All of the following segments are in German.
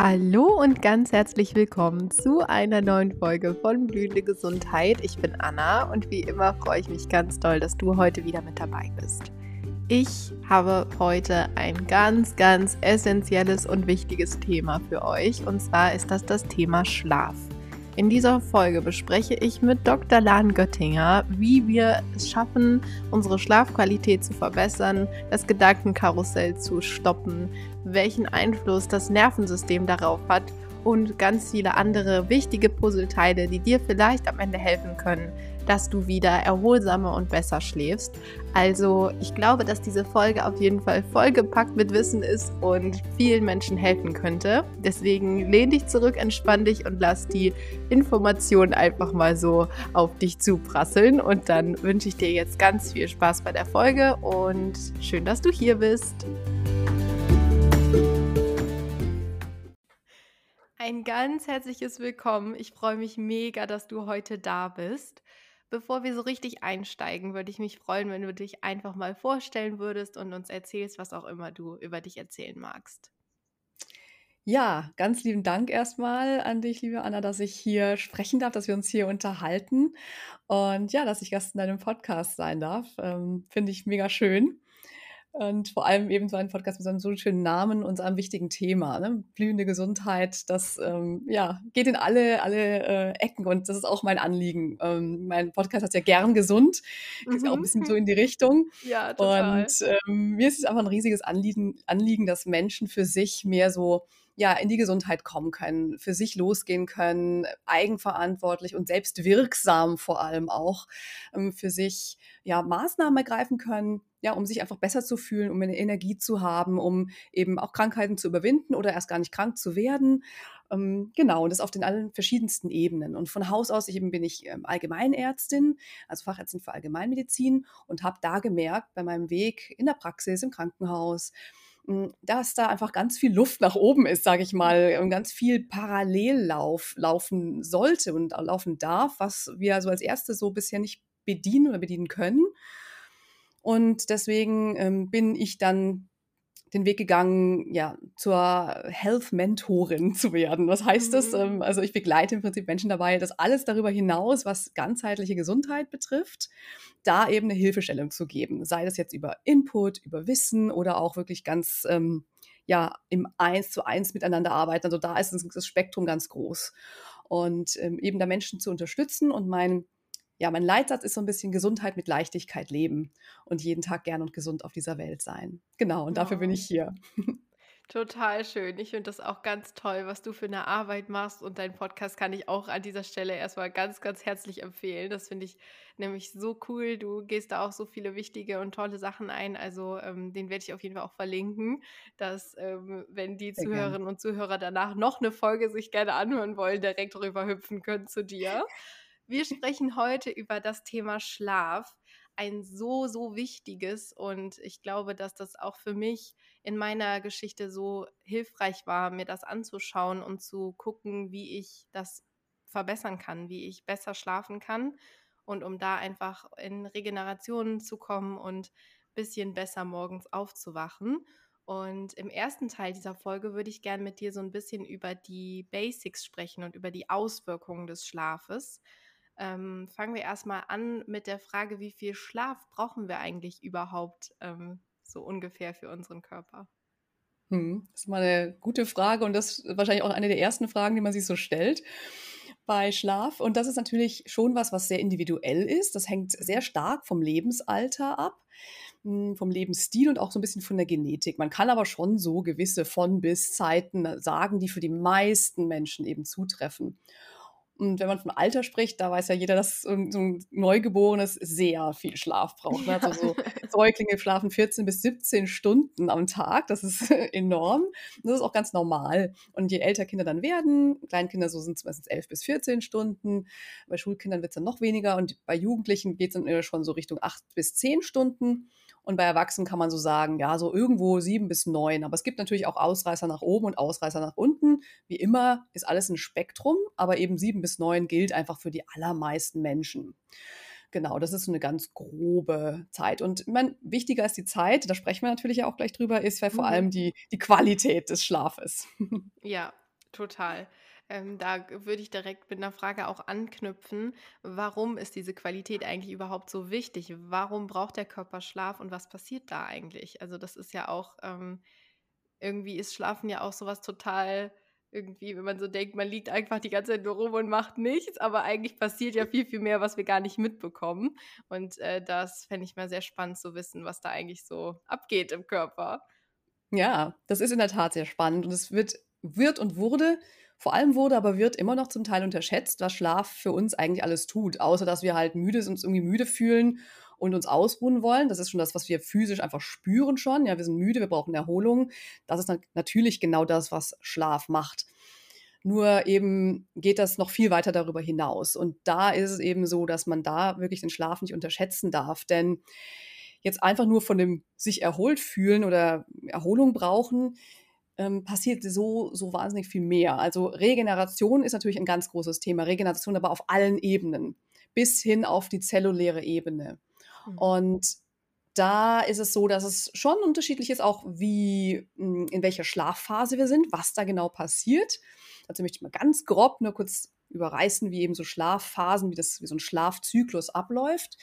Hallo und ganz herzlich willkommen zu einer neuen Folge von Blühende Gesundheit. Ich bin Anna und wie immer freue ich mich ganz doll, dass du heute wieder mit dabei bist. Ich habe heute ein ganz, ganz essentielles und wichtiges Thema für euch und zwar ist das das Thema Schlaf. In dieser Folge bespreche ich mit Dr. Lahn Göttinger, wie wir es schaffen, unsere Schlafqualität zu verbessern, das Gedankenkarussell zu stoppen, welchen Einfluss das Nervensystem darauf hat und ganz viele andere wichtige Puzzleteile, die dir vielleicht am Ende helfen können, dass du wieder erholsamer und besser schläfst. Also ich glaube, dass diese Folge auf jeden Fall vollgepackt mit Wissen ist und vielen Menschen helfen könnte. Deswegen lehn dich zurück, entspann dich und lass die Informationen einfach mal so auf dich zuprasseln. Und dann wünsche ich dir jetzt ganz viel Spaß bei der Folge und schön, dass du hier bist. Ein ganz herzliches Willkommen. Ich freue mich mega, dass du heute da bist. Bevor wir so richtig einsteigen, würde ich mich freuen, wenn du dich einfach mal vorstellen würdest und uns erzählst, was auch immer du über dich erzählen magst. Ja, ganz lieben Dank erstmal an dich, liebe Anna, dass ich hier sprechen darf, dass wir uns hier unterhalten und ja, dass ich Gast in deinem Podcast sein darf. Ähm, Finde ich mega schön. Und vor allem eben so ein Podcast mit so einem so schönen Namen und so einem wichtigen Thema. Ne? Blühende Gesundheit, das ähm, ja, geht in alle, alle äh, Ecken und das ist auch mein Anliegen. Ähm, mein Podcast heißt ja gern gesund, geht mhm. ja auch ein bisschen so in die Richtung. Ja, total. Und ähm, mir ist es einfach ein riesiges Anliegen, Anliegen, dass Menschen für sich mehr so ja, in die Gesundheit kommen können, für sich losgehen können, eigenverantwortlich und selbstwirksam vor allem auch ähm, für sich ja, Maßnahmen ergreifen können, ja, um sich einfach besser zu fühlen, um eine Energie zu haben, um eben auch Krankheiten zu überwinden oder erst gar nicht krank zu werden. Ähm, genau, und das auf den allen verschiedensten Ebenen. Und von Haus aus, ich eben bin ich ähm, Allgemeinärztin, also Fachärztin für Allgemeinmedizin und habe da gemerkt bei meinem Weg in der Praxis, im Krankenhaus, hm, dass da einfach ganz viel Luft nach oben ist, sage ich mal, und ganz viel Parallellauf laufen sollte und laufen darf, was wir so als Erste so bisher nicht bedienen oder bedienen können. Und deswegen ähm, bin ich dann den Weg gegangen, ja, zur Health-Mentorin zu werden. Was heißt das? Mhm. Ähm, also ich begleite im Prinzip Menschen dabei, dass alles darüber hinaus, was ganzheitliche Gesundheit betrifft, da eben eine Hilfestellung zu geben. Sei das jetzt über Input, über Wissen oder auch wirklich ganz, ähm, ja, im Eins zu Eins miteinander arbeiten. Also da ist das Spektrum ganz groß. Und ähm, eben da Menschen zu unterstützen und mein ja, mein Leitsatz ist so ein bisschen Gesundheit mit Leichtigkeit leben und jeden Tag gern und gesund auf dieser Welt sein. Genau, und dafür bin ich hier. Total schön. Ich finde das auch ganz toll, was du für eine Arbeit machst. Und deinen Podcast kann ich auch an dieser Stelle erstmal ganz, ganz herzlich empfehlen. Das finde ich nämlich so cool. Du gehst da auch so viele wichtige und tolle Sachen ein. Also ähm, den werde ich auf jeden Fall auch verlinken, dass ähm, wenn die Sehr Zuhörerinnen gern. und Zuhörer danach noch eine Folge sich gerne anhören wollen, direkt rüber hüpfen können zu dir. Wir sprechen heute über das Thema Schlaf, ein so, so wichtiges und ich glaube, dass das auch für mich in meiner Geschichte so hilfreich war, mir das anzuschauen und zu gucken, wie ich das verbessern kann, wie ich besser schlafen kann und um da einfach in Regenerationen zu kommen und ein bisschen besser morgens aufzuwachen. Und im ersten Teil dieser Folge würde ich gerne mit dir so ein bisschen über die Basics sprechen und über die Auswirkungen des Schlafes. Ähm, fangen wir erstmal an mit der Frage, wie viel Schlaf brauchen wir eigentlich überhaupt ähm, so ungefähr für unseren Körper? Hm, das ist mal eine gute Frage und das ist wahrscheinlich auch eine der ersten Fragen, die man sich so stellt bei Schlaf. Und das ist natürlich schon was, was sehr individuell ist. Das hängt sehr stark vom Lebensalter ab, hm, vom Lebensstil und auch so ein bisschen von der Genetik. Man kann aber schon so gewisse von bis Zeiten sagen, die für die meisten Menschen eben zutreffen. Und wenn man von Alter spricht, da weiß ja jeder, dass so ein Neugeborenes sehr viel Schlaf braucht. Ne? Also so Säuglinge schlafen 14 bis 17 Stunden am Tag. Das ist enorm. Das ist auch ganz normal. Und je älter Kinder dann werden, Kleinkinder so sind es meistens 11 bis 14 Stunden. Bei Schulkindern wird es dann noch weniger. Und bei Jugendlichen geht es dann schon so Richtung 8 bis 10 Stunden. Und bei Erwachsenen kann man so sagen, ja, so irgendwo sieben bis neun. Aber es gibt natürlich auch Ausreißer nach oben und Ausreißer nach unten. Wie immer ist alles ein Spektrum, aber eben sieben bis neun gilt einfach für die allermeisten Menschen. Genau, das ist so eine ganz grobe Zeit. Und ich meine, wichtiger ist die Zeit, da sprechen wir natürlich auch gleich drüber, ist ja vor mhm. allem die, die Qualität des Schlafes. Ja, Total. Ähm, da würde ich direkt mit einer Frage auch anknüpfen. Warum ist diese Qualität eigentlich überhaupt so wichtig? Warum braucht der Körper Schlaf und was passiert da eigentlich? Also das ist ja auch, ähm, irgendwie ist Schlafen ja auch sowas total irgendwie, wenn man so denkt, man liegt einfach die ganze Zeit nur rum und macht nichts, aber eigentlich passiert ja viel, viel mehr, was wir gar nicht mitbekommen. Und äh, das fände ich mal sehr spannend zu wissen, was da eigentlich so abgeht im Körper. Ja, das ist in der Tat sehr spannend und es wird, wird und wurde, vor allem wurde, aber wird immer noch zum Teil unterschätzt, was Schlaf für uns eigentlich alles tut, außer dass wir halt müde sind, uns irgendwie müde fühlen und uns ausruhen wollen. Das ist schon das, was wir physisch einfach spüren schon. Ja, wir sind müde, wir brauchen Erholung. Das ist natürlich genau das, was Schlaf macht. Nur eben geht das noch viel weiter darüber hinaus. Und da ist es eben so, dass man da wirklich den Schlaf nicht unterschätzen darf. Denn jetzt einfach nur von dem sich erholt fühlen oder Erholung brauchen, ähm, passiert so, so wahnsinnig viel mehr. Also Regeneration ist natürlich ein ganz großes Thema. Regeneration aber auf allen Ebenen, bis hin auf die zelluläre Ebene. Mhm. Und da ist es so, dass es schon unterschiedlich ist, auch wie, hm, in welcher Schlafphase wir sind, was da genau passiert. Dazu möchte ich mal ganz grob nur kurz überreißen, wie eben so Schlafphasen, wie, das, wie so ein Schlafzyklus abläuft.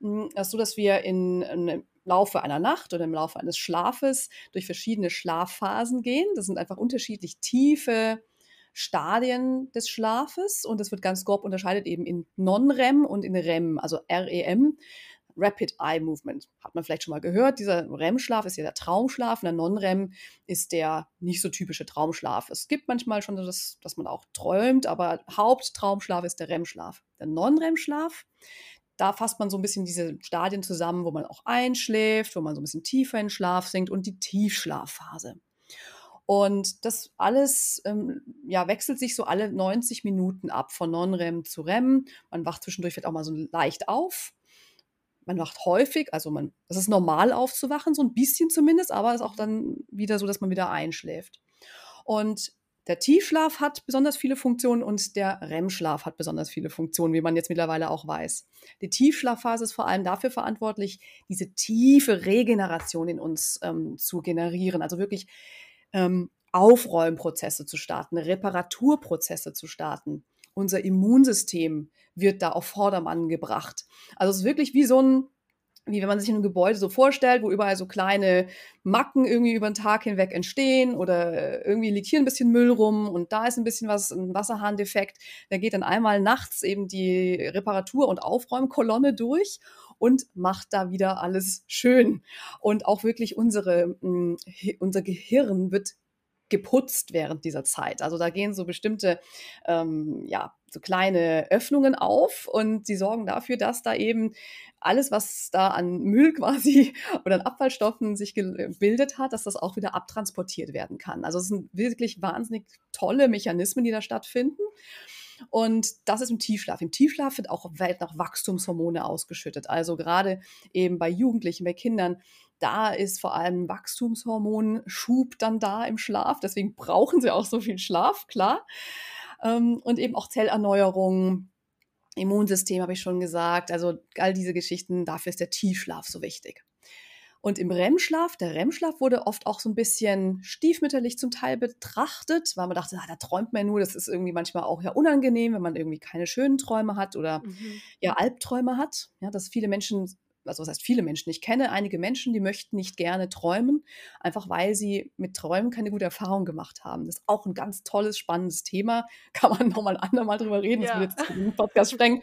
Hm, das ist so, dass wir in, im Laufe einer Nacht oder im Laufe eines Schlafes durch verschiedene Schlafphasen gehen. Das sind einfach unterschiedlich tiefe Stadien des Schlafes und das wird ganz grob unterscheidet eben in Non-REM und in REM, also REM. Rapid Eye Movement. Hat man vielleicht schon mal gehört. Dieser REM-Schlaf ist ja der Traumschlaf und der Non-REM ist der nicht so typische Traumschlaf. Es gibt manchmal schon das, dass man auch träumt, aber Haupttraumschlaf ist der REM-Schlaf. Der Non-REM-Schlaf, da fasst man so ein bisschen diese Stadien zusammen, wo man auch einschläft, wo man so ein bisschen tiefer in Schlaf sinkt und die Tiefschlafphase. Und das alles ähm, ja, wechselt sich so alle 90 Minuten ab, von Non-REM zu REM. Man wacht zwischendurch vielleicht auch mal so leicht auf man wacht häufig, also man, es ist normal aufzuwachen, so ein bisschen zumindest, aber es ist auch dann wieder so, dass man wieder einschläft. Und der Tiefschlaf hat besonders viele Funktionen und der REM-Schlaf hat besonders viele Funktionen, wie man jetzt mittlerweile auch weiß. Die Tiefschlafphase ist vor allem dafür verantwortlich, diese tiefe Regeneration in uns ähm, zu generieren, also wirklich ähm, Aufräumprozesse zu starten, Reparaturprozesse zu starten. Unser Immunsystem wird da auf Vordermann gebracht. Also es ist wirklich wie so ein, wie wenn man sich ein Gebäude so vorstellt, wo überall so kleine Macken irgendwie über den Tag hinweg entstehen oder irgendwie liegt hier ein bisschen Müll rum und da ist ein bisschen was, ein Wasserhahndefekt. Da geht dann einmal nachts eben die Reparatur- und Aufräumkolonne durch und macht da wieder alles schön. Und auch wirklich unsere, mm, unser Gehirn wird geputzt während dieser Zeit. Also da gehen so bestimmte, ähm, ja, so kleine Öffnungen auf und sie sorgen dafür, dass da eben alles, was da an Müll quasi oder an Abfallstoffen sich gebildet hat, dass das auch wieder abtransportiert werden kann. Also es sind wirklich wahnsinnig tolle Mechanismen, die da stattfinden. Und das ist im Tiefschlaf. Im Tiefschlaf wird auch nach Wachstumshormone ausgeschüttet. Also gerade eben bei Jugendlichen, bei Kindern, da ist vor allem Wachstumshormonschub dann da im Schlaf. Deswegen brauchen sie auch so viel Schlaf, klar. Ähm, und eben auch Zellerneuerung, Immunsystem habe ich schon gesagt. Also all diese Geschichten, dafür ist der Tiefschlaf so wichtig. Und im REM-Schlaf, der REM-Schlaf wurde oft auch so ein bisschen stiefmütterlich zum Teil betrachtet, weil man dachte, ah, da träumt man nur, das ist irgendwie manchmal auch ja unangenehm, wenn man irgendwie keine schönen Träume hat oder mhm. ja Albträume hat. Ja, dass viele Menschen also was heißt viele Menschen, ich kenne einige Menschen, die möchten nicht gerne träumen, einfach weil sie mit Träumen keine gute Erfahrung gemacht haben. Das ist auch ein ganz tolles, spannendes Thema. Kann man nochmal ein andermal drüber reden, ja. das wird jetzt den Podcast sprengen.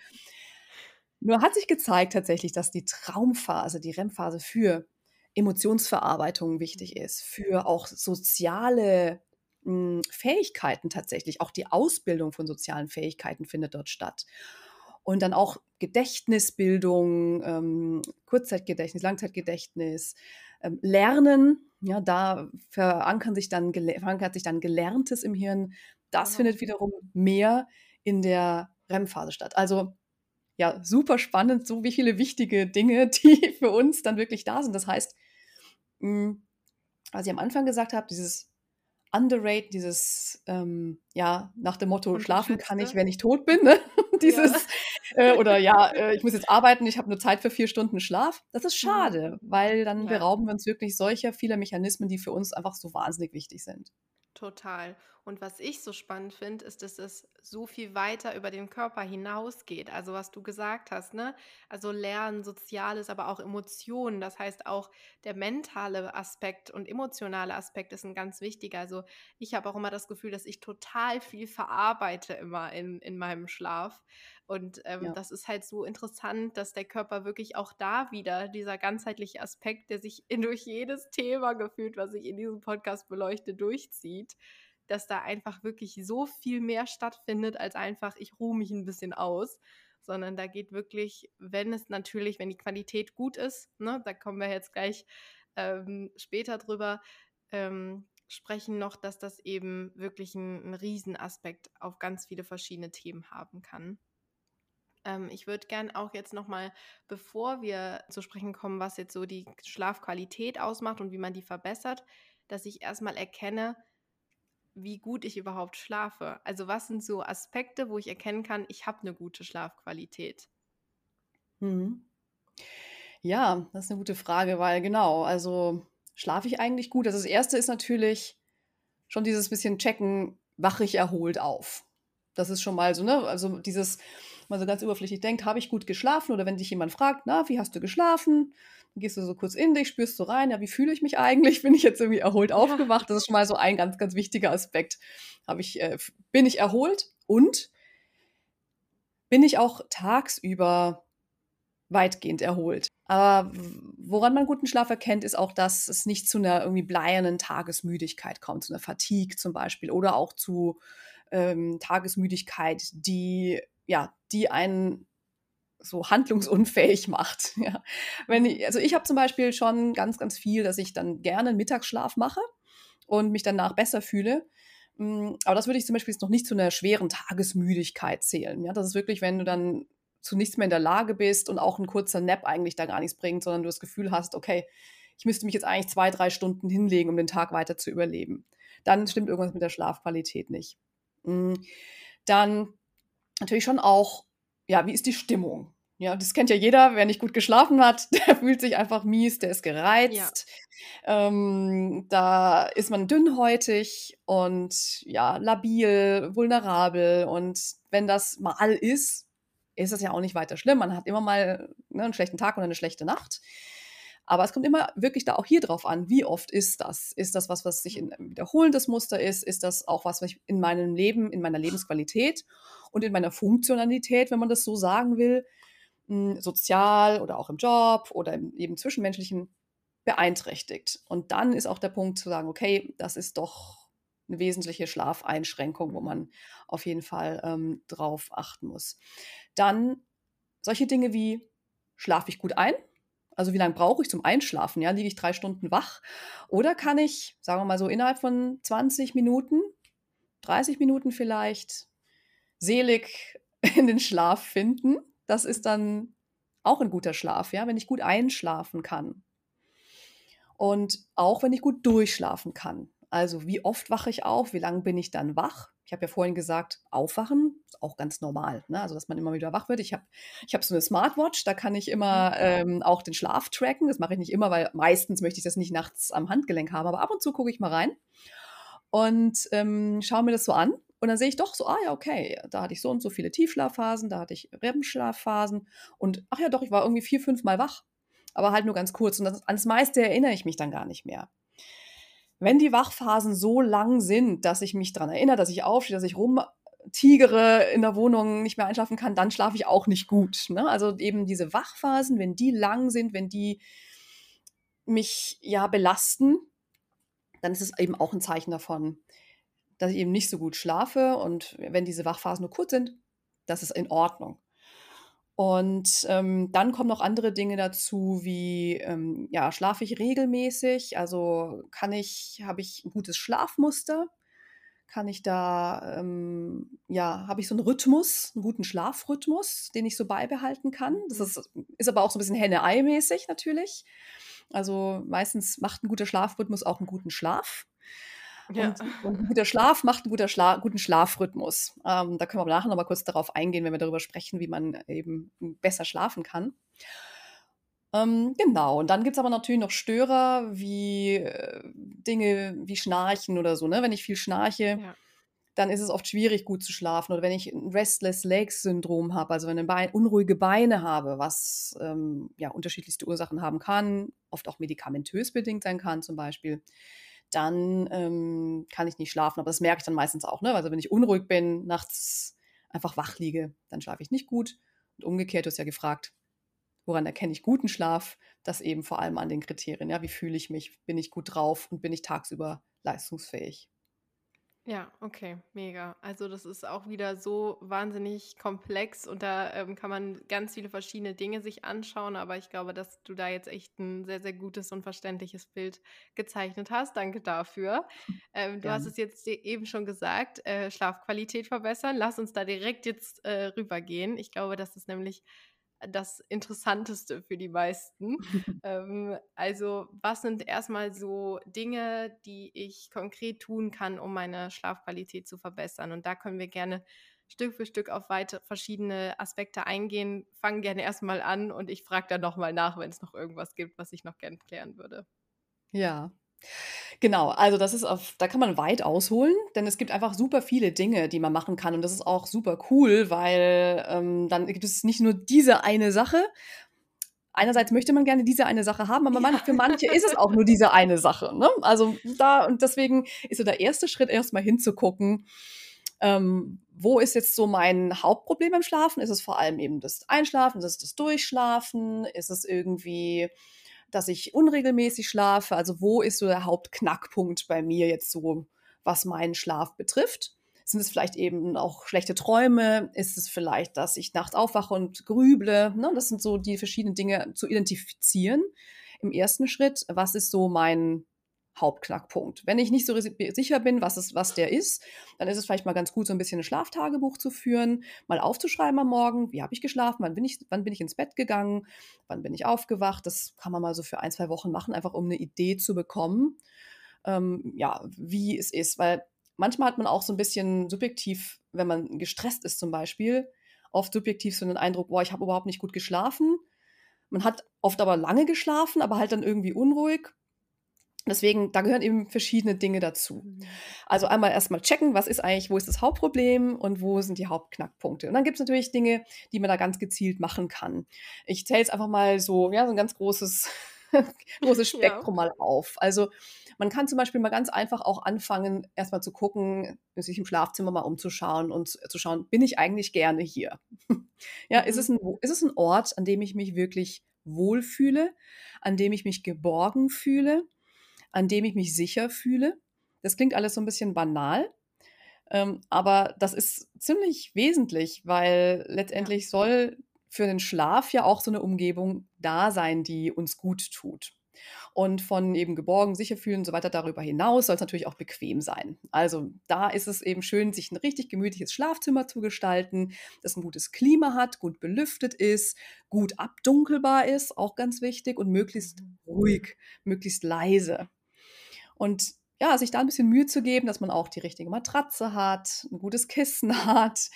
Nur hat sich gezeigt tatsächlich, dass die Traumphase, die REM-Phase für Emotionsverarbeitung wichtig ist, für auch soziale mh, hm, Fähigkeiten tatsächlich. Auch die Ausbildung von sozialen Fähigkeiten findet dort statt und dann auch Gedächtnisbildung, ähm, Kurzzeitgedächtnis, Langzeitgedächtnis, ähm, Lernen. Ja, da verankern sich dann, verankert sich dann Gelerntes im Hirn. Das genau. findet wiederum mehr in der REM-Phase statt. Also ja, super spannend, so wie viele wichtige Dinge, die für uns dann wirklich da sind. Das heißt, mh, hm, was ich am Anfang gesagt habe, dieses underrate, dieses, ähm, ja, nach dem Motto, schlafen kann ich, wenn ich tot bin. Ne? dieses, ja. Äh, oder ja, äh, ich muss jetzt arbeiten, ich habe nur Zeit für vier Stunden Schlaf. Das ist mhm. schade, weil dann ja. berauben wir uns wirklich solcher vieler Mechanismen, die für uns einfach so wahnsinnig wichtig sind. Total. Und was ich so spannend finde, ist, dass es so viel weiter über den Körper hinausgeht. Also was du gesagt hast, ne? Also Lernen, Soziales, aber auch Emotionen. Das heißt auch der mentale Aspekt und emotionale Aspekt ist ein ganz wichtiger. Also ich habe auch immer das Gefühl, dass ich total viel verarbeite immer in, in meinem Schlaf. Und ähm, ja. das ist halt so interessant, dass der Körper wirklich auch da wieder, dieser ganzheitliche Aspekt, der sich in, durch jedes Thema gefühlt, was ich in diesem Podcast beleuchte, durchzieht, dass da einfach wirklich so viel mehr stattfindet, als einfach, ich ruhe mich ein bisschen aus. Sondern da geht wirklich, wenn es natürlich, wenn die Qualität gut ist, ne, da kommen wir jetzt gleich ähm, später drüber, ähm, sprechen noch, dass das eben wirklich ein, ein Riesenaspekt auf ganz viele verschiedene Themen haben kann. Ähm, ich würde gern auch jetzt nochmal, bevor wir zu sprechen kommen, was jetzt so die Schlafqualität ausmacht und wie man die verbessert, dass ich erstmal erkenne, wie gut ich überhaupt schlafe. Also was sind so Aspekte, wo ich erkennen kann, ich habe eine gute Schlafqualität? Mhm. Ja, das ist eine gute Frage, weil genau, also schlafe ich eigentlich gut? Also das erste ist natürlich schon dieses bisschen checken, wache ich erholt auf. Das ist schon mal so, ne? Also dieses, man so ganz überflüssig denkt, habe ich gut geschlafen? Oder wenn dich jemand fragt, na, wie hast du geschlafen? Dann gehst du so kurz in dich, spürst so rein, ja, wie fühle ich mich eigentlich? Bin ich jetzt irgendwie erholt aufgewacht? Das ist schon mal so ein ganz, ganz wichtiger Aspekt. Habe ich, äh, bin ich erholt und bin ich auch tagsüber weitgehend erholt. Aber woran man guten Schlaf erkennt, ist auch, dass es nicht zu einer irgendwie bleiernen Tagesmüdigkeit kommt, zu einer Fatigue zum Beispiel oder auch zu ähm, Tagesmüdigkeit, die ja, die einen so handlungsunfähig macht. Ja. Wenn ich, also ich habe zum Beispiel schon ganz, ganz viel, dass ich dann gerne einen Mittagsschlaf mache und mich danach besser fühle. Mm, aber das würde ich zum Beispiel jetzt noch nicht zu einer schweren Tagesmüdigkeit zählen. Ja, das ist wirklich, wenn du dann zu nichts mehr in der Lage bist und auch ein kurzer Nap eigentlich da gar nichts bringt, sondern du das Gefühl hast, okay, ich müsste mich jetzt eigentlich zwei, drei Stunden hinlegen, um den Tag weiter zu überleben. Dann stimmt irgendwas mit der Schlafqualität nicht. Mm, dann natürlich schon auch, ja, wie ist die Stimmung? Ja, das kennt ja jeder, wer nicht gut geschlafen hat, der fühlt sich einfach mies, der ist gereizt. Ja. Ähm, da ist man dünnhäutig und ja, labil, vulnerabel. Und wenn das mal ist, ist das ja auch nicht weiter schlimm. Man hat immer mal ne, einen schlechten Tag oder eine schlechte Nacht. Aber es kommt immer wirklich da auch hier drauf an, wie oft ist das? Ist das was, was sich in einem wiederholendes Muster ist? Ist das auch was, was ich in meinem Leben, in meiner Lebensqualität und in meiner Funktionalität, wenn man das so sagen will, hm, sozial oder auch im Job oder im eben zwischenmenschlichen beeinträchtigt. Und dann ist auch der Punkt zu sagen, okay, das ist doch eine wesentliche Schlafeinschränkung, wo man auf jeden Fall ähm, drauf achten muss. Dann solche Dinge wie, schlafe ich gut ein? Also wie lange brauche ich zum Einschlafen? Ja, liege ich drei Stunden wach? Oder kann ich, sagen wir mal so, innerhalb von 20 Minuten, 30 Minuten vielleicht, selig in den Schlaf finden? Das ist dann auch ein guter Schlaf, ja, wenn ich gut einschlafen kann. Und auch wenn ich gut durchschlafen kann. Also wie oft wache ich auf? Wie lange bin ich dann wach? Ich habe ja vorhin gesagt, aufwachen ist auch ganz normal. Ne? Also, dass man immer wieder wach wird. Ich habe ich hab so eine Smartwatch, da kann ich immer mhm. ähm, auch den Schlaf tracken. Das mache ich nicht immer, weil meistens möchte ich das nicht nachts am Handgelenk haben. Aber ab und zu gucke ich mal rein und ähm, schaue mir das so an. Und dann sehe ich doch so, ah ja, okay, da hatte ich so und so viele Tiefschlafphasen, da hatte ich REM-Schlafphasen. Und ach ja, doch, ich war irgendwie vier, fünf Mal wach. Aber halt nur ganz kurz. Und das, ans meiste erinnere ich mich dann gar nicht mehr. Wenn die Wachphasen so lang sind, dass ich mich daran erinnere, dass ich aufstehe, dass ich rumtigere in der Wohnung, nicht mehr einschlafen kann, dann schlafe ich auch nicht gut. Ne? Also eben diese Wachphasen, wenn die lang sind, wenn die mich ja belasten, dann ist es eben auch ein Zeichen davon, dass ich eben nicht so gut schlafe. Und wenn diese Wachphasen nur kurz sind, das ist in Ordnung. Und ähm, dann kommen noch andere Dinge dazu, wie ähm, ja, schlafe ich regelmäßig? Also kann ich, habe ich ein gutes Schlafmuster? Kann ich da, ähm, ja, habe ich so einen Rhythmus, einen guten Schlafrhythmus, den ich so beibehalten kann? Das mhm. ist, ist aber auch so ein bisschen Henne-Ei-mäßig natürlich. Also meistens macht ein guter Schlafrhythmus auch einen guten Schlaf. Ja. Und, und, ein guter Schlaf macht einen guter Schla guten Schlafrhythmus. Ähm, da können wir nachher noch mal kurz darauf eingehen, wenn wir darüber sprechen, wie man eben besser schlafen kann. Ähm, genau, und dann gibt es aber natürlich noch Störer wie äh, Dinge wie Schnarchen oder so. Ne? Wenn ich viel schnarche, Ja. dann ist es oft schwierig, gut zu schlafen. Oder wenn ich ein Restless Legs Syndrom habe, also wenn ich Bein, unruhige Beine habe, was ähm, ja unterschiedlichste Ursachen haben kann, oft auch medikamentös bedingt sein kann zum Beispiel, dann ähm, kann ich nicht schlafen. Aber das merke ich dann meistens auch. Ne? Also wenn ich unruhig bin, nachts einfach wach liege, dann schlafe ich nicht gut. Und umgekehrt, du hast ja gefragt, woran erkenne ich guten Schlaf? Das eben vor allem an den Kriterien. Ja, wie fühle ich mich? Bin ich gut drauf und bin ich tagsüber leistungsfähig? Ja, okay, mega. Also das ist auch wieder so wahnsinnig komplex und da ähm, kann man ganz viele verschiedene Dinge sich anschauen, aber ich glaube, dass du da jetzt echt ein sehr, sehr gutes und verständliches Bild gezeichnet hast. Danke dafür. Ähm, du hast es jetzt e- eben schon gesagt, äh, Schlafqualität verbessern. Lass uns da direkt jetzt äh, rübergehen. Ich glaube, das ist nämlich das Interessanteste für die meisten. Ähm, also, was sind erstmal so Dinge, die ich konkret tun kann, um meine Schlafqualität zu verbessern? Und da können wir gerne Stück für Stück auf weitere verschiedene Aspekte eingehen. Fangen gerne erstmal an und ich frage dann nochmal nach, wenn es noch irgendwas gibt, was ich noch gerne klären würde. Ja. Genau, also das ist auf da kann man weit ausholen, denn es gibt einfach super viele Dinge, die man machen kann und das ist auch super cool, weil, ähm, dann gibt es nicht nur diese eine Sache. Einerseits möchte man gerne diese eine Sache haben, aber Ja. für manche ist es auch nur diese eine Sache, ne? Also, da und deswegen ist so der erste Schritt erst mal hinzugucken, ähm, wo ist jetzt so mein Hauptproblem beim Schlafen? Ist es vor allem eben das Einschlafen? Ist es das Durchschlafen? Ist es irgendwie dass ich unregelmäßig schlafe. Also wo ist so der Hauptknackpunkt bei mir jetzt so, was meinen Schlaf betrifft? Sind es vielleicht eben auch schlechte Träume? Ist es vielleicht, dass ich nachts aufwache und grüble? Ne? Das sind so die verschiedenen Dinge zu identifizieren im ersten Schritt. Was ist so mein Hauptknackpunkt? Wenn ich nicht so sicher bin, was, es, was der ist, dann ist es vielleicht mal ganz gut, so ein bisschen ein Schlaftagebuch zu führen, mal aufzuschreiben am Morgen, wie habe ich geschlafen, wann bin ich, wann bin ich ins Bett gegangen, wann bin ich aufgewacht. Das kann man mal so für ein, zwei Wochen machen, einfach um eine Idee zu bekommen, ähm, ja, wie es ist. Weil manchmal hat man auch so ein bisschen subjektiv, wenn man gestresst ist zum Beispiel, oft subjektiv so einen Eindruck, boah, ich habe überhaupt nicht gut geschlafen. Man hat oft aber lange geschlafen, aber halt dann irgendwie unruhig. Deswegen, da gehören eben verschiedene Dinge dazu. Mhm. Also einmal erstmal checken, was ist eigentlich, wo ist das Hauptproblem und wo sind die Hauptknackpunkte. Und dann gibt es natürlich Dinge, die man da ganz gezielt machen kann. Ich zähle jetzt einfach mal so, ja, so ein ganz großes, großes Spektrum ja. mal auf. Also man kann zum Beispiel mal ganz einfach auch anfangen, erstmal zu gucken, sich im Schlafzimmer mal umzuschauen und zu schauen, bin ich eigentlich gerne hier? ja, mhm. ist, es ein, ist es ein Ort, an dem ich mich wirklich wohlfühle, an dem ich mich geborgen fühle? An dem ich mich sicher fühle. Das klingt alles so ein bisschen banal, ähm, aber das ist ziemlich wesentlich, weil letztendlich ja. soll für den Schlaf ja auch so eine Umgebung da sein, die uns gut tut. Und von eben geborgen, sicher fühlen und so weiter darüber hinaus soll es natürlich auch bequem sein. Also da ist es eben schön, sich ein richtig gemütliches Schlafzimmer zu gestalten, das ein gutes Klima hat, gut belüftet ist, gut abdunkelbar ist, auch ganz wichtig, und möglichst ruhig, möglichst leise. Und ja, sich da ein bisschen Mühe zu geben, dass man auch die richtige Matratze hat, ein gutes Kissen hat.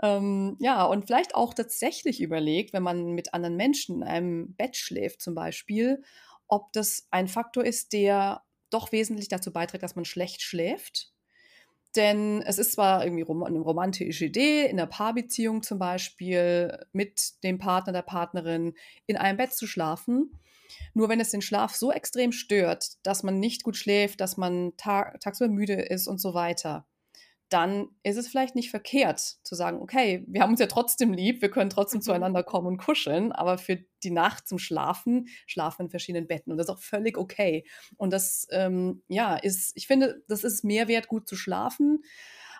Ähm, ja, und vielleicht auch tatsächlich überlegt, wenn man mit anderen Menschen in einem Bett schläft zum Beispiel, ob das ein Faktor ist, der doch wesentlich dazu beiträgt, dass man schlecht schläft. Denn es ist zwar irgendwie eine romantische Idee, in einer Paarbeziehung zum Beispiel mit dem Partner, der Partnerin in einem Bett zu schlafen. Nur wenn es den Schlaf so extrem stört, dass man nicht gut schläft, dass man tag tagsüber müde ist und so weiter, dann ist es vielleicht nicht verkehrt zu sagen, okay, wir haben uns ja trotzdem lieb, wir können trotzdem mhm. zueinander kommen und kuscheln, aber für die Nacht zum Schlafen schlafen wir in verschiedenen Betten und das ist auch völlig okay. Und das, ähm, ja, ist, ich finde, das ist mehr wert, gut zu schlafen,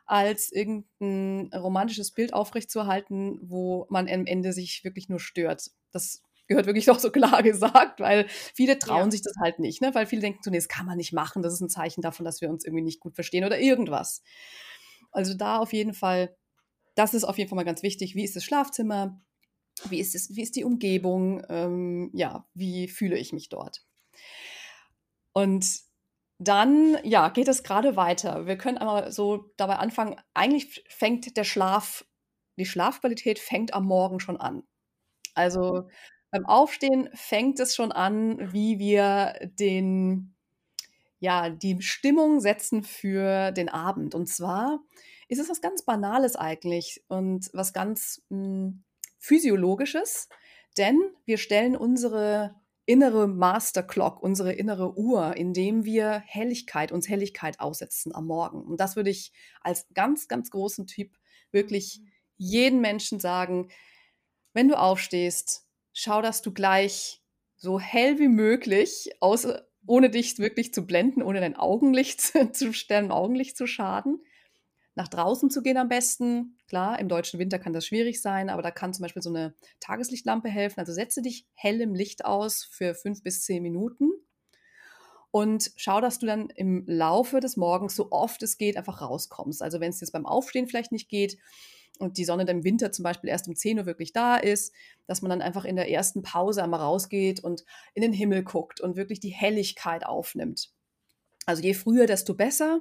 als irgendein romantisches Bild aufrechtzuerhalten, wo man am Ende sich wirklich nur stört. Das gehört wirklich auch so klar gesagt, weil viele trauen ja. sich das halt nicht, ne? weil viele denken, das kann man nicht machen, das ist ein Zeichen davon, dass wir uns irgendwie nicht gut verstehen oder irgendwas. Also da auf jeden Fall, das ist auf jeden Fall mal ganz wichtig. Wie ist das Schlafzimmer? Wie ist, es, wie ist die Umgebung? Ähm, ja, wie fühle ich mich dort? Und dann, ja, geht es gerade weiter. Wir können aber so dabei anfangen, eigentlich fängt der Schlaf, die Schlafqualität fängt am Morgen schon an. Also beim Aufstehen fängt es schon an, wie wir den, ja, die Stimmung setzen für den Abend. Und zwar ist es was ganz Banales eigentlich und was ganz mh, hm, Physiologisches, denn wir stellen unsere innere Master Clock, unsere innere Uhr, indem wir Helligkeit, uns Helligkeit aussetzen am Morgen. Und das würde ich als ganz, ganz großen Typ wirklich mhm. jeden Menschen sagen, wenn du aufstehst, schau, dass du gleich so hell wie möglich, aus, ohne dich wirklich zu blenden, ohne dein Augenlicht zu stellen, Augenlicht zu schaden, nach draußen zu gehen am besten. Klar, im deutschen Winter kann das schwierig sein, aber da kann zum Beispiel so eine Tageslichtlampe helfen. Also setze dich hell im Licht aus für fünf bis zehn Minuten und schau, dass du dann im Laufe des Morgens so oft es geht einfach rauskommst. Also wenn es jetzt beim Aufstehen vielleicht nicht geht, und die Sonne dann im Winter zum Beispiel erst um 10 Uhr wirklich da ist, dass man dann einfach in der ersten Pause einmal rausgeht und in den Himmel guckt und wirklich die Helligkeit aufnimmt. Also je früher, desto besser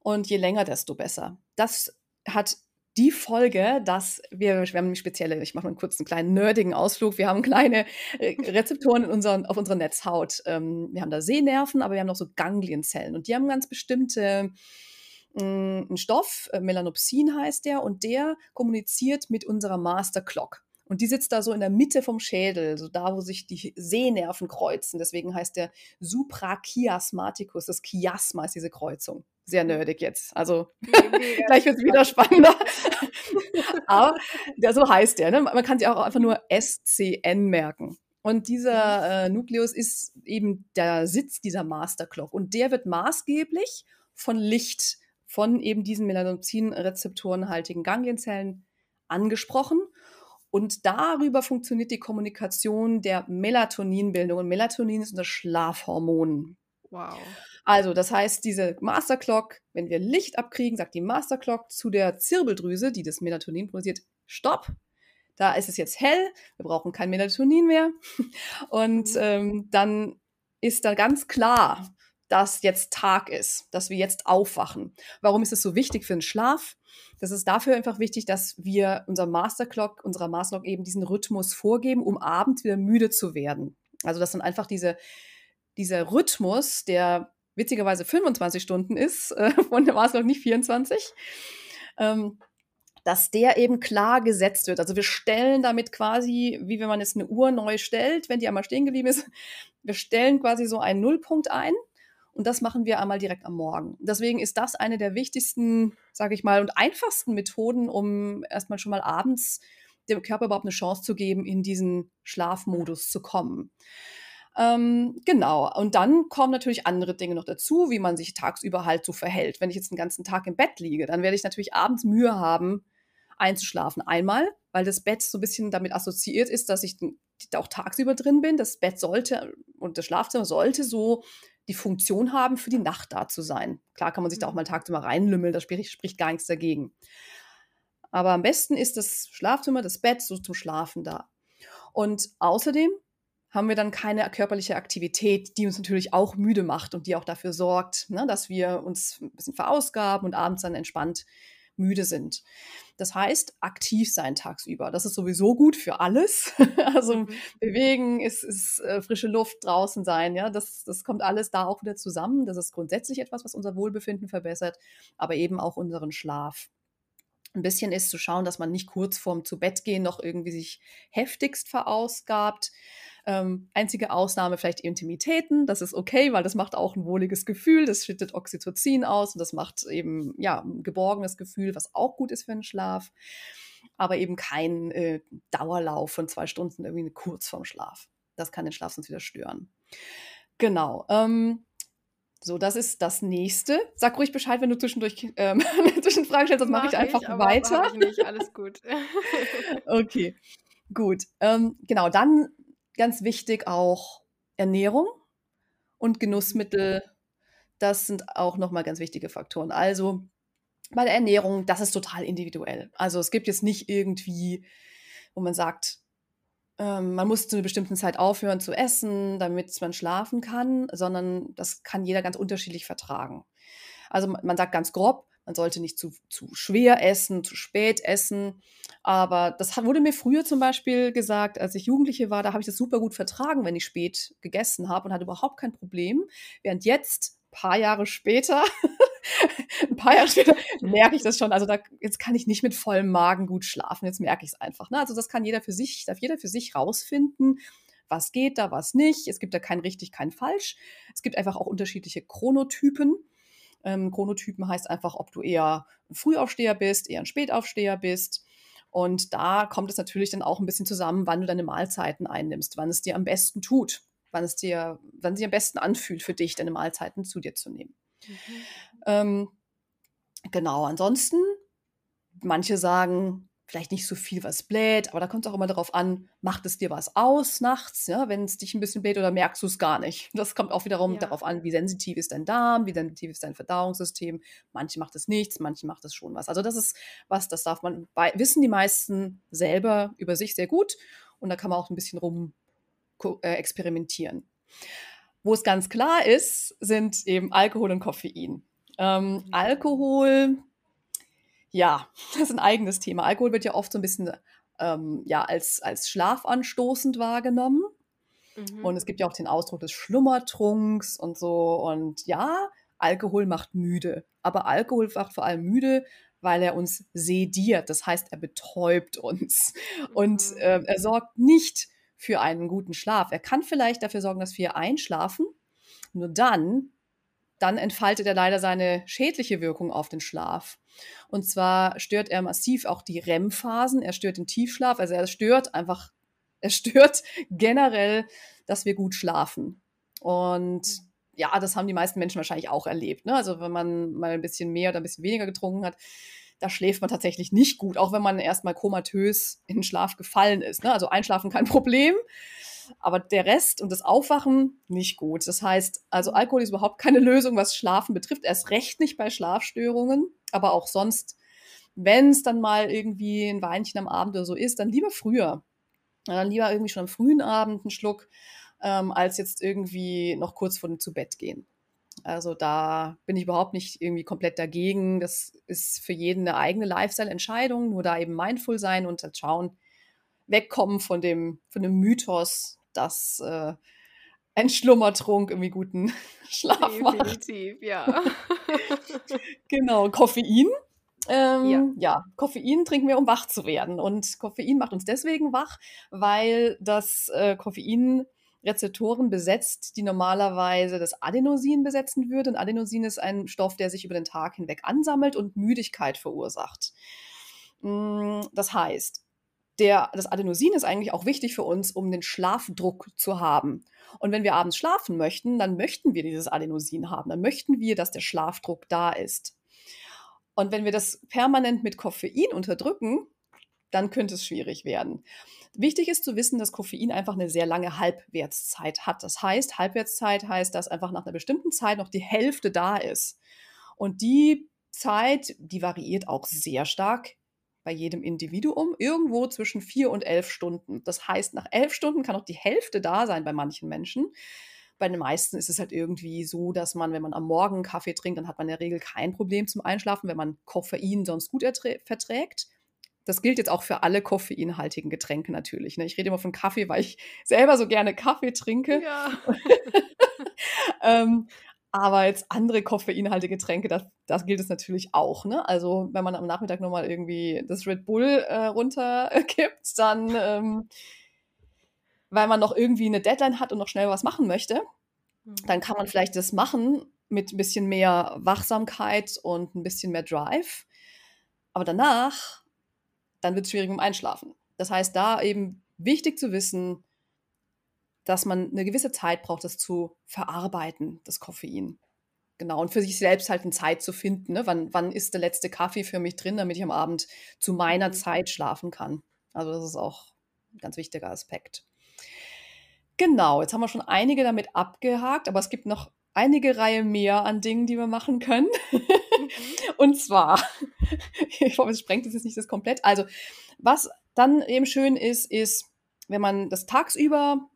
und je länger, desto besser. Das hat die Folge, dass wir, wir haben spezielle, ich mache mal einen kurzen kleinen nerdigen Ausflug, wir haben kleine äh, Rezeptoren in unseren, auf unserer Netzhaut. Ähm, wir haben da Sehnerven, aber wir haben noch so Ganglienzellen und die haben ganz bestimmte hm, einen Stoff, äh, Melanopsin heißt der, und der kommuniziert mit unserer Master Clock. Und die sitzt da so in der Mitte vom Schädel, so da, wo sich die Sehnerven kreuzen. Deswegen heißt der Suprachiasmaticus. Das Chiasma ist diese Kreuzung. Sehr nerdig jetzt. Also gleich wird es wieder spannender. Aber ja, so heißt der. Ne? Man kann sich auch einfach nur SCN merken. Und dieser mhm. äh, Nukleus ist eben der Sitz dieser Master Clock. Und der wird maßgeblich von Licht von eben diesen Melanoxin-rezeptorenhaltigen Ganglienzellen angesprochen. Und darüber funktioniert die Kommunikation der Melatoninbildung. Und Melatonin ist unser Schlafhormon. Wow. Also, das heißt, diese Masterclock, wenn wir Licht abkriegen, sagt die Masterclock zu der Zirbeldrüse, die das Melatonin produziert, stopp. Da ist es jetzt hell, wir brauchen kein Melatonin mehr. Und mhm. ähm, dann ist da ganz klar, dass jetzt Tag ist, dass wir jetzt aufwachen. Warum ist es so wichtig für den Schlaf? Das ist dafür einfach wichtig, dass wir unser Masterclock, unserer Masterclock eben diesen Rhythmus vorgeben, um abends wieder müde zu werden. Also das sind einfach diese, dieser Rhythmus, der witzigerweise 25 Stunden ist, äh, von der Masterclock nicht 24, ähm, dass der eben klar gesetzt wird. Also wir stellen damit quasi, wie wenn man jetzt eine Uhr neu stellt, wenn die einmal stehen geblieben ist, wir stellen quasi so einen Nullpunkt ein und das machen wir einmal direkt am Morgen. Deswegen ist das eine der wichtigsten, sage ich mal, und einfachsten Methoden, um erstmal schon mal abends dem Körper überhaupt eine Chance zu geben, in diesen Schlafmodus zu kommen. Ähm, genau. Und dann kommen natürlich andere Dinge noch dazu, wie man sich tagsüber halt so verhält. Wenn ich jetzt den ganzen Tag im Bett liege, dann werde ich natürlich abends Mühe haben, einzuschlafen. Einmal, weil das Bett so ein bisschen damit assoziiert ist, dass ich auch tagsüber drin bin. Das Bett sollte und das Schlafzimmer sollte so die Funktion haben, für die Nacht da zu sein. Klar kann man sich da auch mhm. mal tagsüber reinlümmeln, da spricht, spricht gar nichts dagegen. Aber am besten ist das Schlafzimmer, das Bett so zum Schlafen da. Und außerdem haben wir dann keine körperliche Aktivität, die uns natürlich auch müde macht und die auch dafür sorgt, ne, dass wir uns ein bisschen verausgaben und abends dann entspannt müde sind. Das heißt, aktiv sein tagsüber. Das ist sowieso gut für alles. also mhm. bewegen, ist, ist äh, frische Luft draußen sein, ja, das, das kommt alles da auch wieder zusammen. Das ist grundsätzlich etwas, was unser Wohlbefinden verbessert, aber eben auch unseren Schlaf ein bisschen ist zu schauen, dass man nicht kurz vorm zu Bett gehen noch irgendwie sich heftigst verausgabt. Ähm, einzige Ausnahme vielleicht Intimitäten, das ist okay, weil das macht auch ein wohliges Gefühl, das schüttet Oxytocin aus und das macht eben ja ein geborgenes Gefühl, was auch gut ist für den Schlaf, aber eben kein äh, Dauerlauf von zwei Stunden irgendwie kurz vorm Schlaf. Das kann den Schlaf sonst wieder stören. Genau. Ähm, so, das ist das nächste. Sag ruhig Bescheid, wenn du zwischendurch ähm, Zwischenfragen stellst, das mache ich einfach ich, weiter. Ich nicht, alles gut. okay, gut. Ähm, genau, dann ganz wichtig auch Ernährung und Genussmittel. Das sind auch nochmal ganz wichtige Faktoren. Also bei der Ernährung, das ist total individuell. Also es gibt jetzt nicht irgendwie, wo man sagt, ähm, man muss zu einer bestimmten Zeit aufhören zu essen, damit man schlafen kann, sondern das kann jeder ganz unterschiedlich vertragen. Also man sagt ganz grob, man sollte nicht zu, zu schwer essen, zu spät essen. Aber das wurde mir früher zum Beispiel gesagt, als ich Jugendliche war, da habe ich das super gut vertragen, wenn ich spät gegessen habe und hatte überhaupt kein Problem. Während jetzt, ein paar Jahre später, ein paar Jahre später merke ich das schon. Also da, jetzt kann ich nicht mit vollem Magen gut schlafen. Jetzt merke ich es einfach. Ne? Also das kann jeder für sich, darf jeder für sich rausfinden. Was geht da, was nicht. Es gibt da kein richtig, kein falsch. Es gibt einfach auch unterschiedliche Chronotypen. Ähm, Chronotypen heißt einfach, ob du eher ein Frühaufsteher bist, eher ein Spätaufsteher bist. Und da kommt es natürlich dann auch ein bisschen zusammen, wann du deine Mahlzeiten einnimmst, wann es dir am besten tut, wann es dir, wann es sich am besten anfühlt für dich, deine Mahlzeiten zu dir zu nehmen. Mhm. Ähm, genau, ansonsten, manche sagen, vielleicht nicht so viel, was bläht, aber da kommt es auch immer darauf an, macht es dir was aus nachts, ja, wenn es dich ein bisschen bläht oder merkst du es gar nicht. Das kommt auch wiederum ja. darauf an, wie sensitiv ist dein Darm, wie sensitiv ist dein Verdauungssystem. Manche macht es nichts, manche macht es schon was. Also das ist was, das darf man bei, wissen die meisten selber über sich sehr gut und da kann man auch ein bisschen rum äh, experimentieren. Wo es ganz klar ist, sind eben Alkohol und Koffein. Ähm, mhm. Alkohol ja, das ist ein eigenes Thema. Alkohol wird ja oft so ein bisschen ähm, ja, als, als schlafanstoßend wahrgenommen. Mhm. Und es gibt ja auch den Ausdruck des Schlummertrunks und so. Und ja, Alkohol macht müde. Aber Alkohol macht vor allem müde, weil er uns sediert. Das heißt, er betäubt uns. Mhm. Und äh, er sorgt nicht für einen guten Schlaf. Er kann vielleicht dafür sorgen, dass wir einschlafen. Nur dann dann entfaltet er leider seine schädliche Wirkung auf den Schlaf. Und zwar stört er massiv auch die REM-Phasen, er stört den Tiefschlaf, also er stört einfach, er stört generell, dass wir gut schlafen. Und ja, das haben die meisten Menschen wahrscheinlich auch erlebt. Ne? Also wenn man mal ein bisschen mehr oder ein bisschen weniger getrunken hat, da schläft man tatsächlich nicht gut, auch wenn man erstmal komatös in den Schlaf gefallen ist. Ne? Also einschlafen kein Problem, aber der Rest und das Aufwachen nicht gut. Das heißt, also Alkohol ist überhaupt keine Lösung, was Schlafen betrifft. Erst recht nicht bei Schlafstörungen, aber auch sonst, wenn es dann mal irgendwie ein Weinchen am Abend oder so ist, dann lieber früher. Dann lieber irgendwie schon am frühen Abend einen Schluck, ähm, als jetzt irgendwie noch kurz vor dem zu Bett gehen. Also da bin ich überhaupt nicht irgendwie komplett dagegen. Das ist für jeden eine eigene Lifestyle-Entscheidung. Nur da eben mindful sein und halt schauen, wegkommen von dem, von dem Mythos, dass äh, ein Schlummertrunk irgendwie guten Schlaf Definitiv, macht. Definitiv, ja. genau, Koffein. Ähm, ja. ja. Koffein trinken wir, um wach zu werden. Und Koffein macht uns deswegen wach, weil das äh, Koffein Rezeptoren besetzt, die normalerweise das Adenosin besetzen würde. Und Adenosin ist ein Stoff, der sich über den Tag hinweg ansammelt und Müdigkeit verursacht. Mm, das heißt, der, das Adenosin ist eigentlich auch wichtig für uns, um den Schlafdruck zu haben. Und wenn wir abends schlafen möchten, dann möchten wir dieses Adenosin haben. Dann möchten wir, dass der Schlafdruck da ist. Und wenn wir das permanent mit Koffein unterdrücken, dann könnte es schwierig werden. Wichtig ist zu wissen, dass Koffein einfach eine sehr lange Halbwertszeit hat. Das heißt, Halbwertszeit heißt, dass einfach nach einer bestimmten Zeit noch die Hälfte da ist. Und die Zeit, die variiert auch sehr stark bei jedem Individuum irgendwo zwischen vier und elf Stunden. Das heißt, nach elf Stunden kann auch die Hälfte da sein bei manchen Menschen. Bei den meisten ist es halt irgendwie so, dass man, wenn man am Morgen Kaffee trinkt, dann hat man in der Regel kein Problem zum Einschlafen, wenn man Koffein sonst gut verträgt. Das gilt jetzt auch für alle koffeinhaltigen Getränke natürlich. Ne? Ich rede immer von Kaffee, weil ich selber so gerne Kaffee trinke. Ja. ähm, aber jetzt andere koffeinhaltige Getränke, das, das gilt es natürlich auch. Ne? Also wenn man am Nachmittag nochmal irgendwie das Red Bull äh, runterkippt, dann, ähm, weil man noch irgendwie eine Deadline hat und noch schnell was machen möchte, mhm. dann kann man vielleicht das machen mit ein bisschen mehr Wachsamkeit und ein bisschen mehr Drive. Aber danach, dann wird es schwierig um Einschlafen. Das heißt, da eben wichtig zu wissen, dass man eine gewisse Zeit braucht, das zu verarbeiten, das Koffein. Genau, und für sich selbst halt eine Zeit zu finden. Ne? Wann, wann ist der letzte Kaffee für mich drin, damit ich am Abend zu meiner mhm. Zeit schlafen kann? Also, das ist auch ein ganz wichtiger Aspekt. Genau, jetzt haben wir schon einige damit abgehakt, aber es gibt noch einige Reihe mehr an Dingen, die wir machen können. Mhm. und zwar, ich hoffe, es sprengt das jetzt nicht das komplett. Also, was dann eben schön ist, ist, wenn man das tagsüber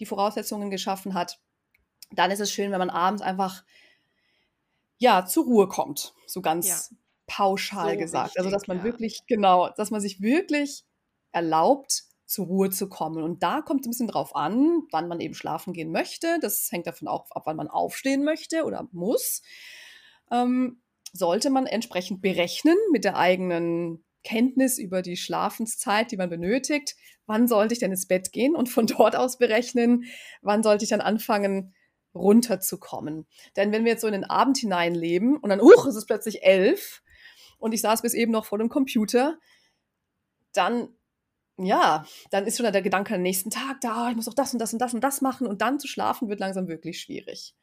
die Voraussetzungen geschaffen hat, dann ist es schön, wenn man abends einfach ja zur Ruhe kommt, so ganz ja. pauschal So gesagt. Also, dass wichtig, man ja. wirklich genau, dass man sich wirklich erlaubt, zur Ruhe zu kommen. Und da kommt es ein bisschen drauf an, wann man eben schlafen gehen möchte. Das hängt davon auch ab, wann man aufstehen möchte oder muss. Ähm, sollte man entsprechend berechnen mit der eigenen Kenntnis über die Schlafenszeit, die man benötigt. Wann sollte ich denn ins Bett gehen? Und von dort aus berechnen, wann sollte ich dann anfangen, runterzukommen. Denn wenn wir jetzt so in den Abend hineinleben und dann, huch, es ist plötzlich elf und ich saß bis eben noch vor dem Computer, dann, ja, dann ist schon der Gedanke am nächsten Tag da, ich muss auch das und das und das und das machen und dann zu schlafen wird langsam wirklich schwierig.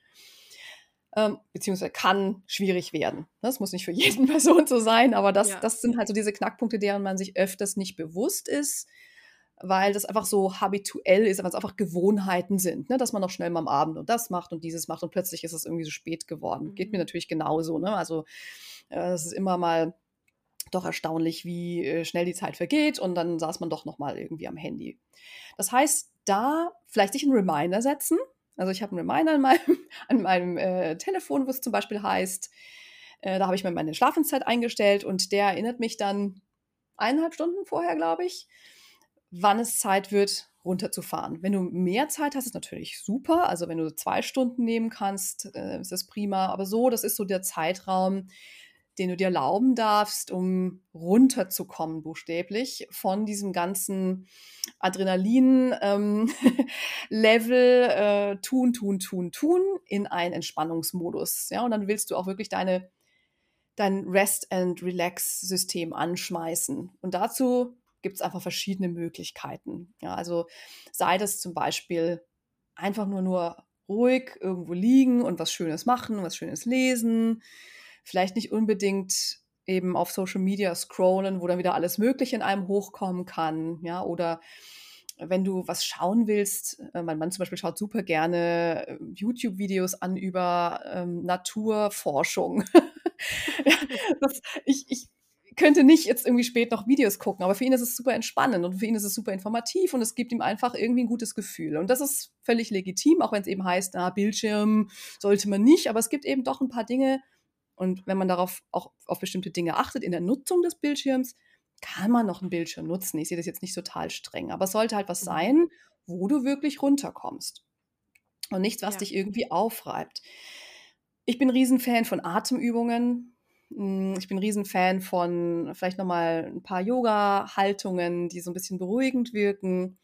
Ähm, beziehungsweise kann schwierig werden. Das muss nicht für jeden Person so sein, aber das, Ja. das sind halt so diese Knackpunkte, deren man sich öfters nicht bewusst ist, weil das einfach so habituell ist, weil es einfach Gewohnheiten sind, ne? dass man noch schnell mal am Abend und das macht und dieses macht und plötzlich ist es irgendwie so spät geworden. Geht mir Mhm. natürlich genauso. Ne? Also äh, es ist immer mal doch erstaunlich, wie äh, schnell die Zeit vergeht und dann saß man doch noch mal irgendwie am Handy. Das heißt, da vielleicht sich einen Reminder setzen. Also ich habe einen Reminder an meinem, an meinem äh, Telefon, wo es zum Beispiel heißt, äh, da habe ich mir meine Schlafenszeit eingestellt und der erinnert mich dann eineinhalb Stunden vorher, glaube ich, wann es Zeit wird, runterzufahren. Wenn du mehr Zeit hast, ist natürlich super. Also wenn du zwei Stunden nehmen kannst, äh, ist das prima. Aber so, das ist so der Zeitraum, den du dir erlauben darfst, um runterzukommen, buchstäblich, von diesem ganzen Adrenalin-Level äh, tun, tun, tun, tun in einen Entspannungsmodus. Ja, und dann willst du auch wirklich deine, dein Rest-and-Relax-System anschmeißen. Und dazu gibt es einfach verschiedene Möglichkeiten. Ja, also sei das zum Beispiel einfach nur, nur ruhig irgendwo liegen und was Schönes machen, was Schönes lesen. Vielleicht nicht unbedingt eben auf Social Media scrollen, wo dann wieder alles Mögliche in einem hochkommen kann. Ja, oder wenn du was schauen willst, äh, mein Mann zum Beispiel schaut super gerne äh, YouTube-Videos an über ähm, Naturforschung. das, ich, ich könnte nicht jetzt irgendwie spät noch Videos gucken, aber für ihn ist es super entspannend und für ihn ist es super informativ und es gibt ihm einfach irgendwie ein gutes Gefühl. Und das ist völlig legitim, auch wenn es eben heißt, na, Bildschirm sollte man nicht, aber es gibt eben doch ein paar Dinge und wenn man darauf auch auf bestimmte Dinge achtet in der Nutzung des Bildschirms, kann man noch einen Bildschirm nutzen. Ich sehe das jetzt nicht total streng, aber es sollte halt was Mhm. sein, wo du wirklich runterkommst und nichts, was Ja. dich irgendwie aufreibt. Ich bin Riesenfan von Atemübungen. Hm, Ich bin Riesenfan von vielleicht nochmal ein paar Yoga-Haltungen, die so ein bisschen beruhigend wirken.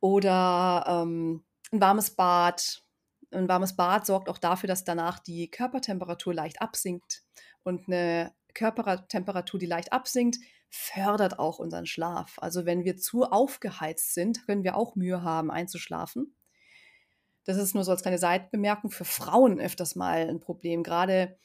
Oder ähm, ein warmes Bad. Ein warmes Bad sorgt auch dafür, dass danach die Körpertemperatur leicht absinkt. Und eine Körpertemperatur, die leicht absinkt, fördert auch unseren Schlaf. Also wenn wir zu aufgeheizt sind, können wir auch Mühe haben, einzuschlafen. Das ist nur so als kleine Seitenbemerkung für Frauen öfters mal ein Problem. Gerade,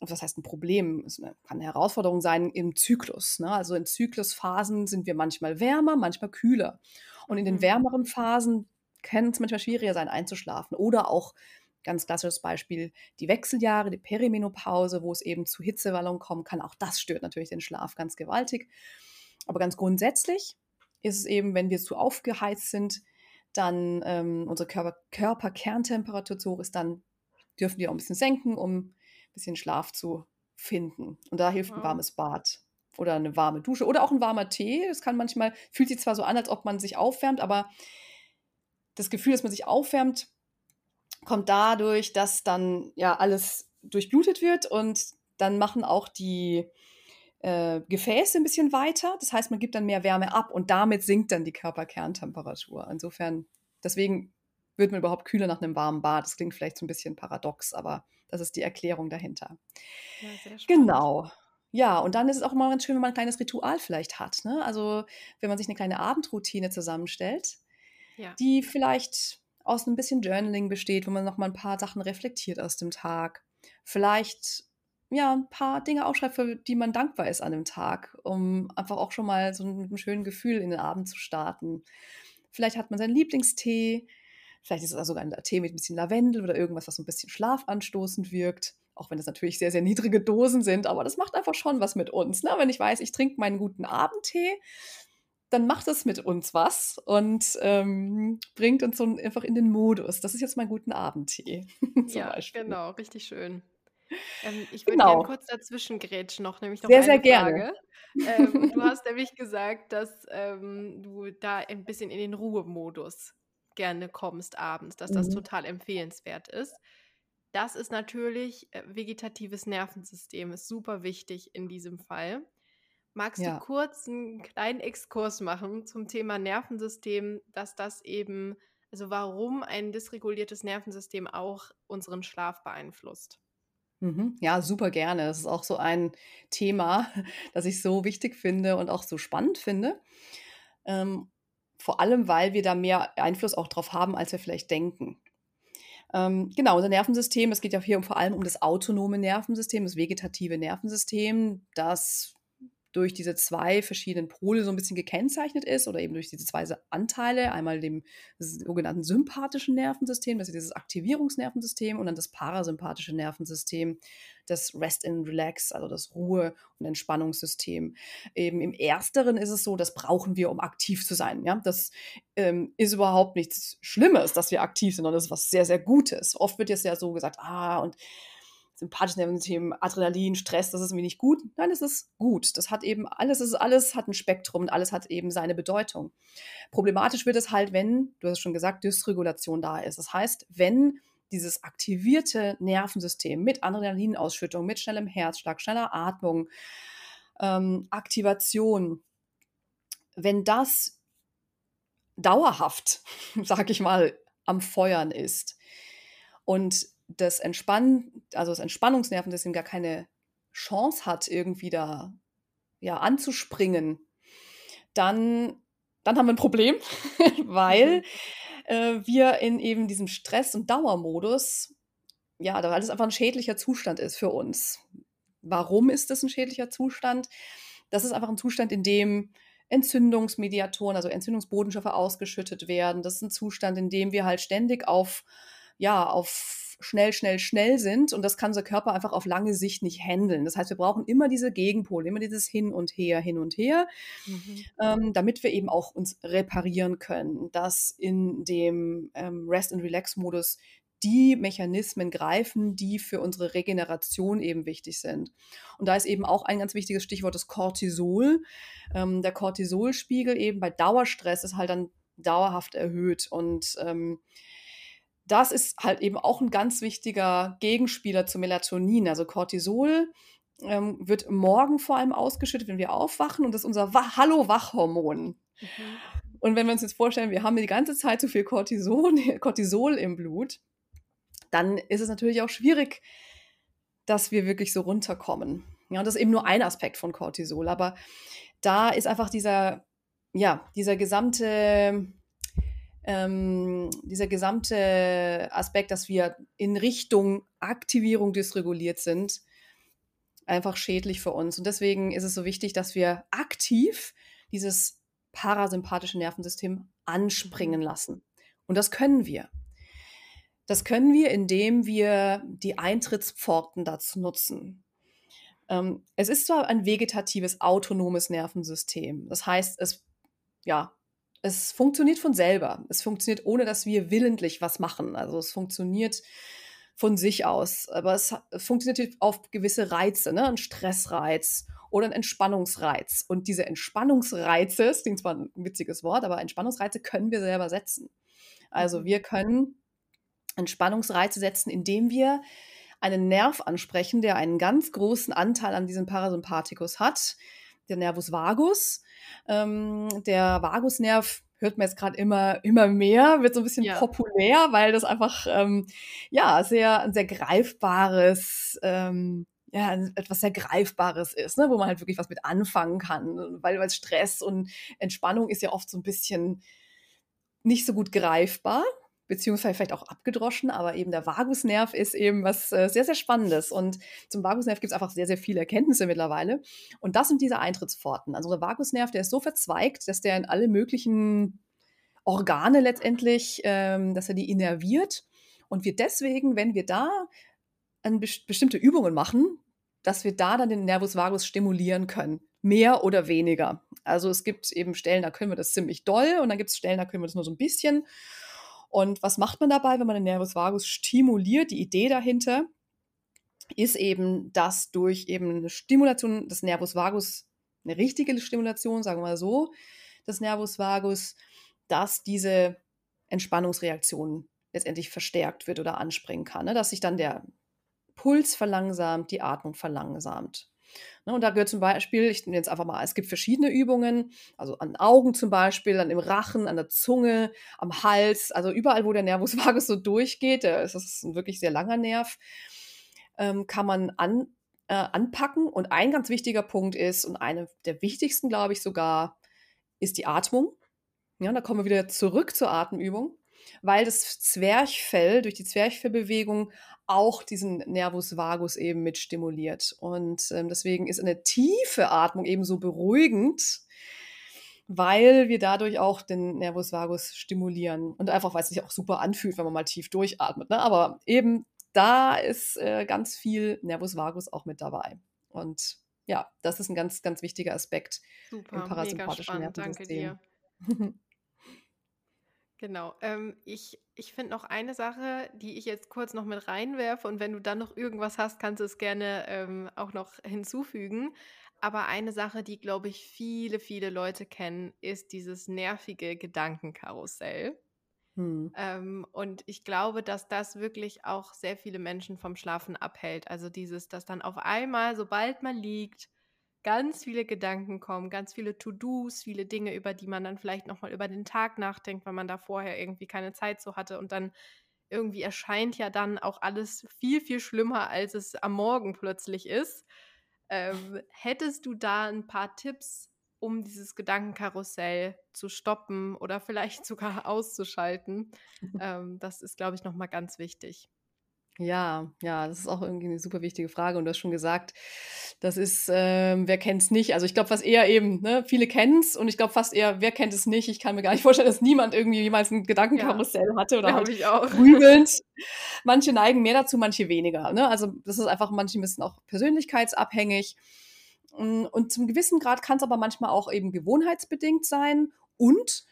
was heißt ein Problem? Es kann eine Herausforderung sein im Zyklus. Ne? Also in Zyklusphasen sind wir manchmal wärmer, manchmal kühler. Und in den Mhm. wärmeren Phasen kann es manchmal schwieriger sein, einzuschlafen. Oder auch ganz klassisches Beispiel, die Wechseljahre, die Perimenopause, wo es eben zu Hitzewallungen kommen kann. Auch das stört natürlich den Schlaf ganz gewaltig. Aber ganz grundsätzlich ist es eben, wenn wir zu aufgeheizt sind, dann ähm, unsere Körper, Körperkerntemperatur zu hoch ist, dann dürfen die auch ein bisschen senken, um ein bisschen Schlaf zu finden. Und da hilft ein warmes Bad oder eine warme Dusche oder auch ein warmer Tee. Das kann manchmal, fühlt sich zwar so an, als ob man sich aufwärmt, aber das Gefühl, dass man sich aufwärmt, kommt dadurch, dass dann ja alles durchblutet wird und dann machen auch die äh, Gefäße ein bisschen weiter. Das heißt, man gibt dann mehr Wärme ab und damit sinkt dann die Körperkerntemperatur. Insofern, deswegen wird man überhaupt kühler nach einem warmen Bad. Das klingt vielleicht so ein bisschen paradox, aber das ist die Erklärung dahinter. Ja. Genau. Ja, und dann ist es auch immer ganz schön, wenn man ein kleines Ritual vielleicht hat. Ne? Also, wenn man sich eine kleine Abendroutine zusammenstellt, Ja. die vielleicht aus ein bisschen Journaling besteht, wo man noch mal ein paar Sachen reflektiert aus dem Tag. Vielleicht ja ein paar Dinge aufschreibt, für die man dankbar ist an dem Tag, um einfach auch schon mal so mit einem schönen Gefühl in den Abend zu starten. Vielleicht hat man seinen Lieblingstee, vielleicht ist es sogar ein Tee mit ein bisschen Lavendel oder irgendwas, was so ein bisschen schlafanstoßend wirkt. Auch wenn das natürlich sehr, sehr niedrige Dosen sind, aber das macht einfach schon was mit uns. Ne? Wenn ich weiß, ich trinke meinen guten Abendtee, dann macht es mit uns was und ähm, bringt uns so einfach in den Modus. Das ist jetzt mein guten Abendtee zum Ja, Beispiel. genau, richtig schön. Ähm, ich würde Genau. kurz dazwischen grätschen noch, nämlich noch Sehr, sehr eine gerne. Frage. Ähm, du hast nämlich gesagt, dass, ähm, du da ein bisschen in den Ruhemodus gerne kommst abends, dass das Mhm. total empfehlenswert ist. Das ist natürlich äh, vegetatives Nervensystem ist super wichtig in diesem Fall. Magst du Ja. kurz 'n kleinen Exkurs machen zum Thema Nervensystem, dass das eben also, warum ein dysreguliertes Nervensystem auch unseren Schlaf beeinflusst? Mhm. Ja, super gerne. Das ist auch so ein Thema, das ich so wichtig finde und auch so spannend finde. Ähm, vor allem, weil wir da mehr Einfluss auch drauf haben, als wir vielleicht denken. Ähm, genau, unser Nervensystem, es geht ja hier vor allem um das autonome Nervensystem, das vegetative Nervensystem, das durch diese 2 verschiedenen Pole so 'n bisschen gekennzeichnet ist oder eben durch diese 2 s Anteile, einmal dem sogenannten sympathischen Nervensystem, das ist dieses Aktivierungsnervensystem und dann das parasympathische Nervensystem, das Rest and Relax, also das Ruhe und Entspannungssystem. Eben im Ersteren ist es so, das brauchen wir, um aktiv zu sein, ja? Das, ähm, ist überhaupt nichts Schlimmes, dass wir aktiv sind, sondern das ist was sehr, sehr Gutes. Oft wird jetzt ja so gesagt: „Ah, und sympathisches Nervensystem, Adrenalin, Stress, das ist irgendwie nicht gut.“ Nein, das ist gut. Das hat eben alles es ist alles hat 'n Spektrum und alles hat eben seine Bedeutung. Problematisch wird es halt, wenn, du hast es schon gesagt, Dysregulation da ist. Das heißt, wenn dieses aktivierte Nervensystem mit Adrenalinausschüttung, mit schnellem Herzschlag, schneller Atmung, ähm, Aktivation wenn das dauerhaft, sage ich mal, am Feuern ist und das Entspannen also, das Entspannungsnervensystem gar keine Chance hat, irgendwie da, ja, anzuspringen, dann dann haben wir 'n Problem, weil, Mhm. äh, wir in eben diesem Stress und Dauermodus ja, da weil das einfach 'n schädlicher Zustand ist für uns. Warum ist das 'n schädlicher Zustand? Das ist einfach 'n Zustand, in dem Entzündungsmediatoren, also Entzündungsbotenstoffe ausgeschüttet werden. Das ist 'n Zustand, in dem wir halt ständig auf ja, auf schnell, schnell, schnell sind und das kann unser Körper einfach auf lange Sicht nicht händeln. Das heißt, wir brauchen immer diese Gegenpole, immer dieses Hin und Her, hin und her, Mhm. ähm, damit wir eben auch uns reparieren können, dass in dem, ähm, Rest and Relax Modus die Mechanismen greifen, die für unsere Regeneration eben wichtig sind. Und da ist eben auch ein ganz wichtiges Stichwort das Cortisol. Ähm, der Cortisolspiegel eben bei Dauerstress ist halt dann dauerhaft erhöht und, ähm, das ist halt eben auch 'n ganz wichtiger Gegenspieler zu Melatonin. Also, Cortisol, ähm, wird Morgen vor allem ausgeschüttet, wenn wir aufwachen und das ist unser Wach Hallo-Wach-Hormon. Mhm. Und wenn wir uns jetzt vorstellen, wir haben die ganze Zeit zu viel Cortison Cortisol im Blut, dann ist es natürlich auch schwierig, dass wir wirklich so runterkommen. Ja, und das ist eben nur ein Aspekt von Cortisol, aber da ist einfach dieser ja, dieser gesamte ähm, dieser gesamte Aspekt, dass wir in Richtung Aktivierung dysreguliert sind, einfach schädlich für uns. Und deswegen ist es so wichtig, dass wir aktiv dieses parasympathische Nervensystem Mhm. anspringen lassen. Und das können wir. Das können wir, indem wir die Eintrittspforten dazu nutzen. Ähm, es ist zwar ein vegetatives autonomes Nervensystem. Das heißt, es ja, es funktioniert von selber. Es funktioniert, ohne dass wir willentlich was machen. Also, es funktioniert von sich aus, aber es funktioniert auf gewisse Reize, ne, 'n Stressreiz oder 'n Entspannungsreiz. Und diese Entspannungsreize, es klingt zwar 'n witziges Wort, aber Entspannungsreize können wir selber setzen. Also, Mhm. wir können Entspannungsreize setzen, indem wir einen Nerv ansprechen, der einen ganz großen Anteil an diesem Parasympathikus hat, der Nervus vagus. Ähm, der Vagusnerv hört man jetzt grad immer immer mehr, wird so 'n bisschen Ja. populär, weil das einfach, ähm, ja, sehr 'n sehr greifbares ähm, ja, etwas sehr Greifbares ist, ne, wo man halt wirklich was mit anfangen kann, weil weil Stress und Entspannung ist ja oft so 'n bisschen nicht so gut greifbar, beziehungsweise vielleicht auch abgedroschen, aber eben der Vagusnerv ist eben was, äh, sehr, sehr Spannendes. Und zum Vagusnerv gibt's einfach sehr, sehr viele Erkenntnisse mittlerweile. Und das sind diese Eintrittspforten. Also, der Vagusnerv, der ist so verzweigt, dass der in alle möglichen Organe letztendlich ähm, dass er die innerviert und wir deswegen, wenn wir da best bestimmte Übungen machen, dass wir da dann den Nervus vagus stimulieren können, mehr oder weniger. Also, es gibt eben Stellen, da können wir das ziemlich doll und dann gibt's Stellen, da können wir das nur so 'n bisschen. Und was macht man dabei, wenn man den Nervus vagus stimuliert? Die Idee dahinter ist eben, dass durch eben eine Stimulation des Nervus vagus, eine richtige Stimulation, sagen wir mal so, des Nervus vagus, dass diese Entspannungsreaktion letztendlich verstärkt wird oder anspringen kann, ne? dass sich dann der Puls verlangsamt, die Atmung verlangsamt. Ne, und da gehört zum Beispiel, ich nenne jetzt einfach mal, es gibt verschiedene Übungen, also an Augen zum Beispiel, an dem Rachen, an der Zunge, am Hals, also überall, wo der Nervus vagus so durchgeht, das ist ein wirklich sehr langer Nerv, ähm, kann man an, äh, anpacken. Und ein ganz wichtiger Punkt ist, und einer der wichtigsten, glaube ich sogar, ist die Atmung. Ja, da kommen wir wieder zurück zur Atemübung, weil das Zwerchfell durch die Zwerchfellbewegung auch diesen Nervus vagus eben mit stimuliert. Und ähm, deswegen ist eine tiefe Atmung eben so beruhigend, weil wir dadurch auch den Nervus vagus stimulieren. Und einfach, weil es sich auch super anfühlt, wenn man mal tief durchatmet. Ne? Aber eben da ist äh, ganz viel Nervus vagus auch mit dabei. Und ja, das ist ein ganz, ganz wichtiger Aspekt super, im parasympathischen Nervensystem. Danke dir. Genau. Ähm, ich ich finde noch eine Sache, die ich jetzt kurz noch mit reinwerfe und wenn du dann noch irgendwas hast, kannst du es gerne ähm, auch noch hinzufügen. Aber eine Sache, die, glaube ich, viele, viele Leute kennen, ist dieses nervige Gedankenkarussell. Hm. Ähm, und ich glaube, dass das wirklich auch sehr viele Menschen vom Schlafen abhält. Also dieses, dass dann auf einmal, sobald man liegt, ganz viele Gedanken kommen, ganz viele To-Dos, viele Dinge, über die man dann vielleicht nochmal über den Tag nachdenkt, weil man da vorher irgendwie keine Zeit so hatte und dann irgendwie erscheint ja dann auch alles viel, viel schlimmer, als es am Morgen plötzlich ist. Ähm, hättest du da ein paar Tipps, um dieses Gedankenkarussell zu stoppen oder vielleicht sogar auszuschalten? ähm, das ist, glaube ich, nochmal ganz wichtig. Ja, ja, das ist auch irgendwie eine super wichtige Frage. Und du hast schon gesagt, das ist, ähm, wer kennt es nicht? Also ich glaube fast eher eben, ne, viele kennen es und ich glaube fast eher, wer kennt es nicht? Ich kann mir gar nicht vorstellen, dass niemand irgendwie jemals ein Gedankenkarussell ja, hatte oder halt ich auch. grübelnd. Manche neigen mehr dazu, manche weniger. Ne? Also das ist einfach, manche müssen auch persönlichkeitsabhängig. Mm, und zum gewissen Grad kann es aber manchmal auch eben gewohnheitsbedingt sein und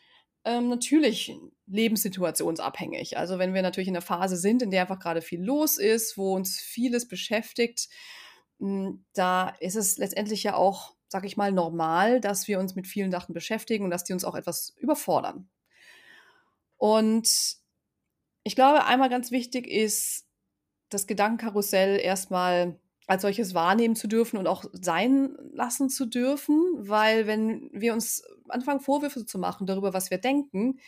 ähm, natürlich lebenssituationsabhängig. Also wenn wir natürlich in einer Phase sind, in der einfach gerade viel los ist, wo uns vieles beschäftigt, hm, da ist es letztendlich ja auch, sag ich mal, normal, dass wir uns mit vielen Sachen beschäftigen und dass die uns auch etwas überfordern. Und ich glaube, einmal ganz wichtig ist, das Gedankenkarussell erstmal als solches wahrnehmen zu dürfen und auch sein lassen zu dürfen, weil wenn wir uns anfangen, Vorwürfe zu machen darüber, was wir denken,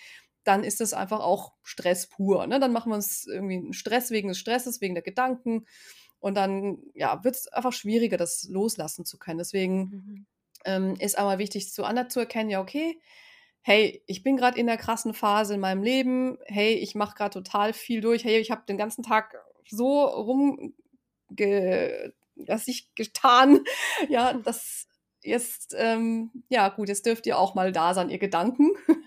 dann ist das einfach auch Stress pur. Ne? Dann machen wir uns irgendwie einen Stress wegen des Stresses, wegen der Gedanken. Und dann ja, wird es einfach schwieriger, das loslassen zu können. Deswegen mhm. ähm, ist aber wichtig, zu anders zu erkennen, ja, okay, hey, ich bin gerade in der krassen Phase in meinem Leben, hey, ich mache gerade total viel durch, hey, ich habe den ganzen Tag so rumge was ich getan, ja, das jetzt, ähm, ja gut, jetzt dürft ihr auch mal da sein, ihr Gedanken.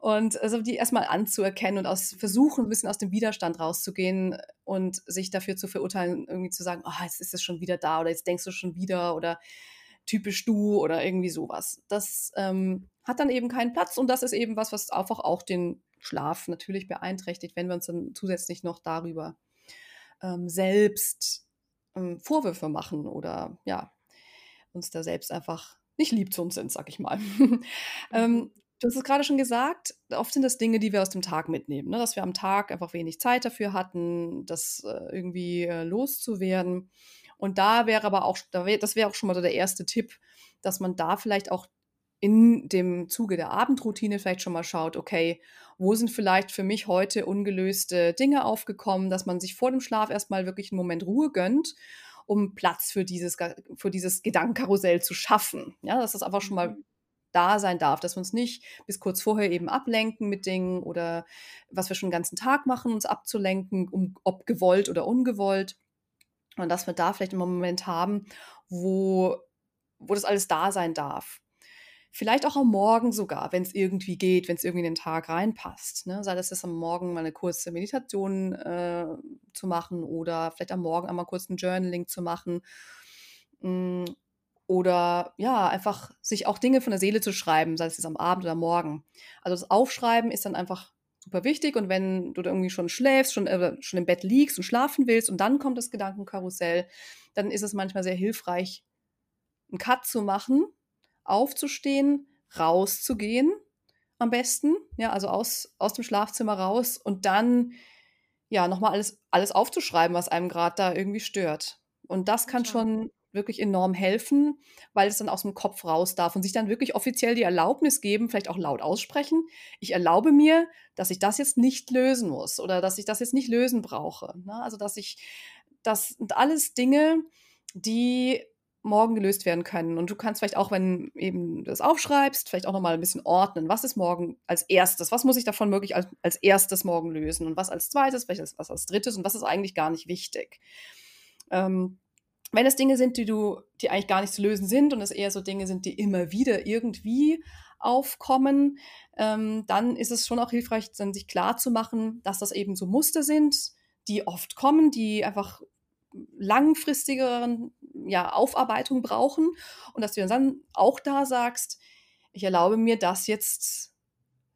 Und also die erstmal anzuerkennen und aus versuchen, ein bisschen aus dem Widerstand rauszugehen und sich dafür zu verurteilen, irgendwie zu sagen, oh, jetzt ist es schon wieder da oder jetzt denkst du schon wieder oder typisch du oder irgendwie sowas. Das ähm, hat dann eben keinen Platz und das ist eben was, was einfach auch den Schlaf natürlich beeinträchtigt, wenn wir uns dann zusätzlich noch darüber ähm, selbst ähm, Vorwürfe machen oder ja, uns da selbst einfach nicht lieb zu uns sind, sag ich mal. ähm, mhm. du hast es gerade schon gesagt, oft sind das Dinge, die wir aus dem Tag mitnehmen, ne? dass wir am Tag einfach wenig Zeit dafür hatten, das äh, irgendwie äh, loszuwerden. Und da wäre aber auch, da wär, das wäre auch schon mal so der erste Tipp, dass man da vielleicht auch in dem Zuge der Abendroutine vielleicht schon mal schaut, okay, wo sind vielleicht für mich heute ungelöste Dinge aufgekommen, dass man sich vor dem Schlaf erstmal wirklich einen Moment Ruhe gönnt um Platz für dieses, für dieses Gedankenkarussell zu schaffen. Ja, dass das einfach schon mal mhm. da sein darf, dass wir uns nicht bis kurz vorher eben ablenken mit Dingen oder was wir schon den ganzen Tag machen, uns abzulenken, um, ob gewollt oder ungewollt. Und dass wir da vielleicht immer einen Moment haben, wo, wo das alles da sein darf. Vielleicht auch am Morgen sogar, wenn es irgendwie geht, wenn es irgendwie in den Tag reinpasst. Ne? Sei das jetzt am Morgen mal eine kurze Meditation äh, zu machen oder vielleicht am Morgen einmal kurz ein Journaling zu machen. Mm, oder ja, einfach sich auch Dinge von der Seele zu schreiben, sei es jetzt am Abend oder Morgen. Also das Aufschreiben ist dann einfach super wichtig. Und wenn du irgendwie schon schläfst, schon, äh, schon im Bett liegst und schlafen willst und dann kommt das Gedankenkarussell, dann ist es manchmal sehr hilfreich, einen Cut zu machen, aufzustehen, rauszugehen am besten, ja, also aus, aus dem Schlafzimmer raus und dann ja nochmal alles, alles aufzuschreiben, was einem gerade da irgendwie stört. Und das kann schon wirklich enorm helfen, weil es dann aus dem Kopf raus darf und sich dann wirklich offiziell die Erlaubnis geben, vielleicht auch laut aussprechen. Ich erlaube mir, dass ich das jetzt nicht lösen muss oder dass ich das jetzt nicht lösen brauche. Ne? Also, dass ich, das sind alles Dinge, die morgen gelöst werden können. Und du kannst vielleicht auch, wenn eben das aufschreibst, vielleicht auch nochmal ein bisschen ordnen. Was ist morgen als erstes? Was muss ich davon wirklich als, als erstes morgen lösen? Und was als zweites, vielleicht was als drittes und was ist eigentlich gar nicht wichtig? Ähm, wenn es Dinge sind, die du, die eigentlich gar nicht zu lösen sind und es eher so Dinge sind, die immer wieder irgendwie aufkommen, ähm, dann ist es schon auch hilfreich, dann sich klar zu machen, dass das eben so Muster sind, die oft kommen, die einfach langfristigeren ja, Aufarbeitung brauchen und dass du dann auch da sagst, ich erlaube mir das jetzt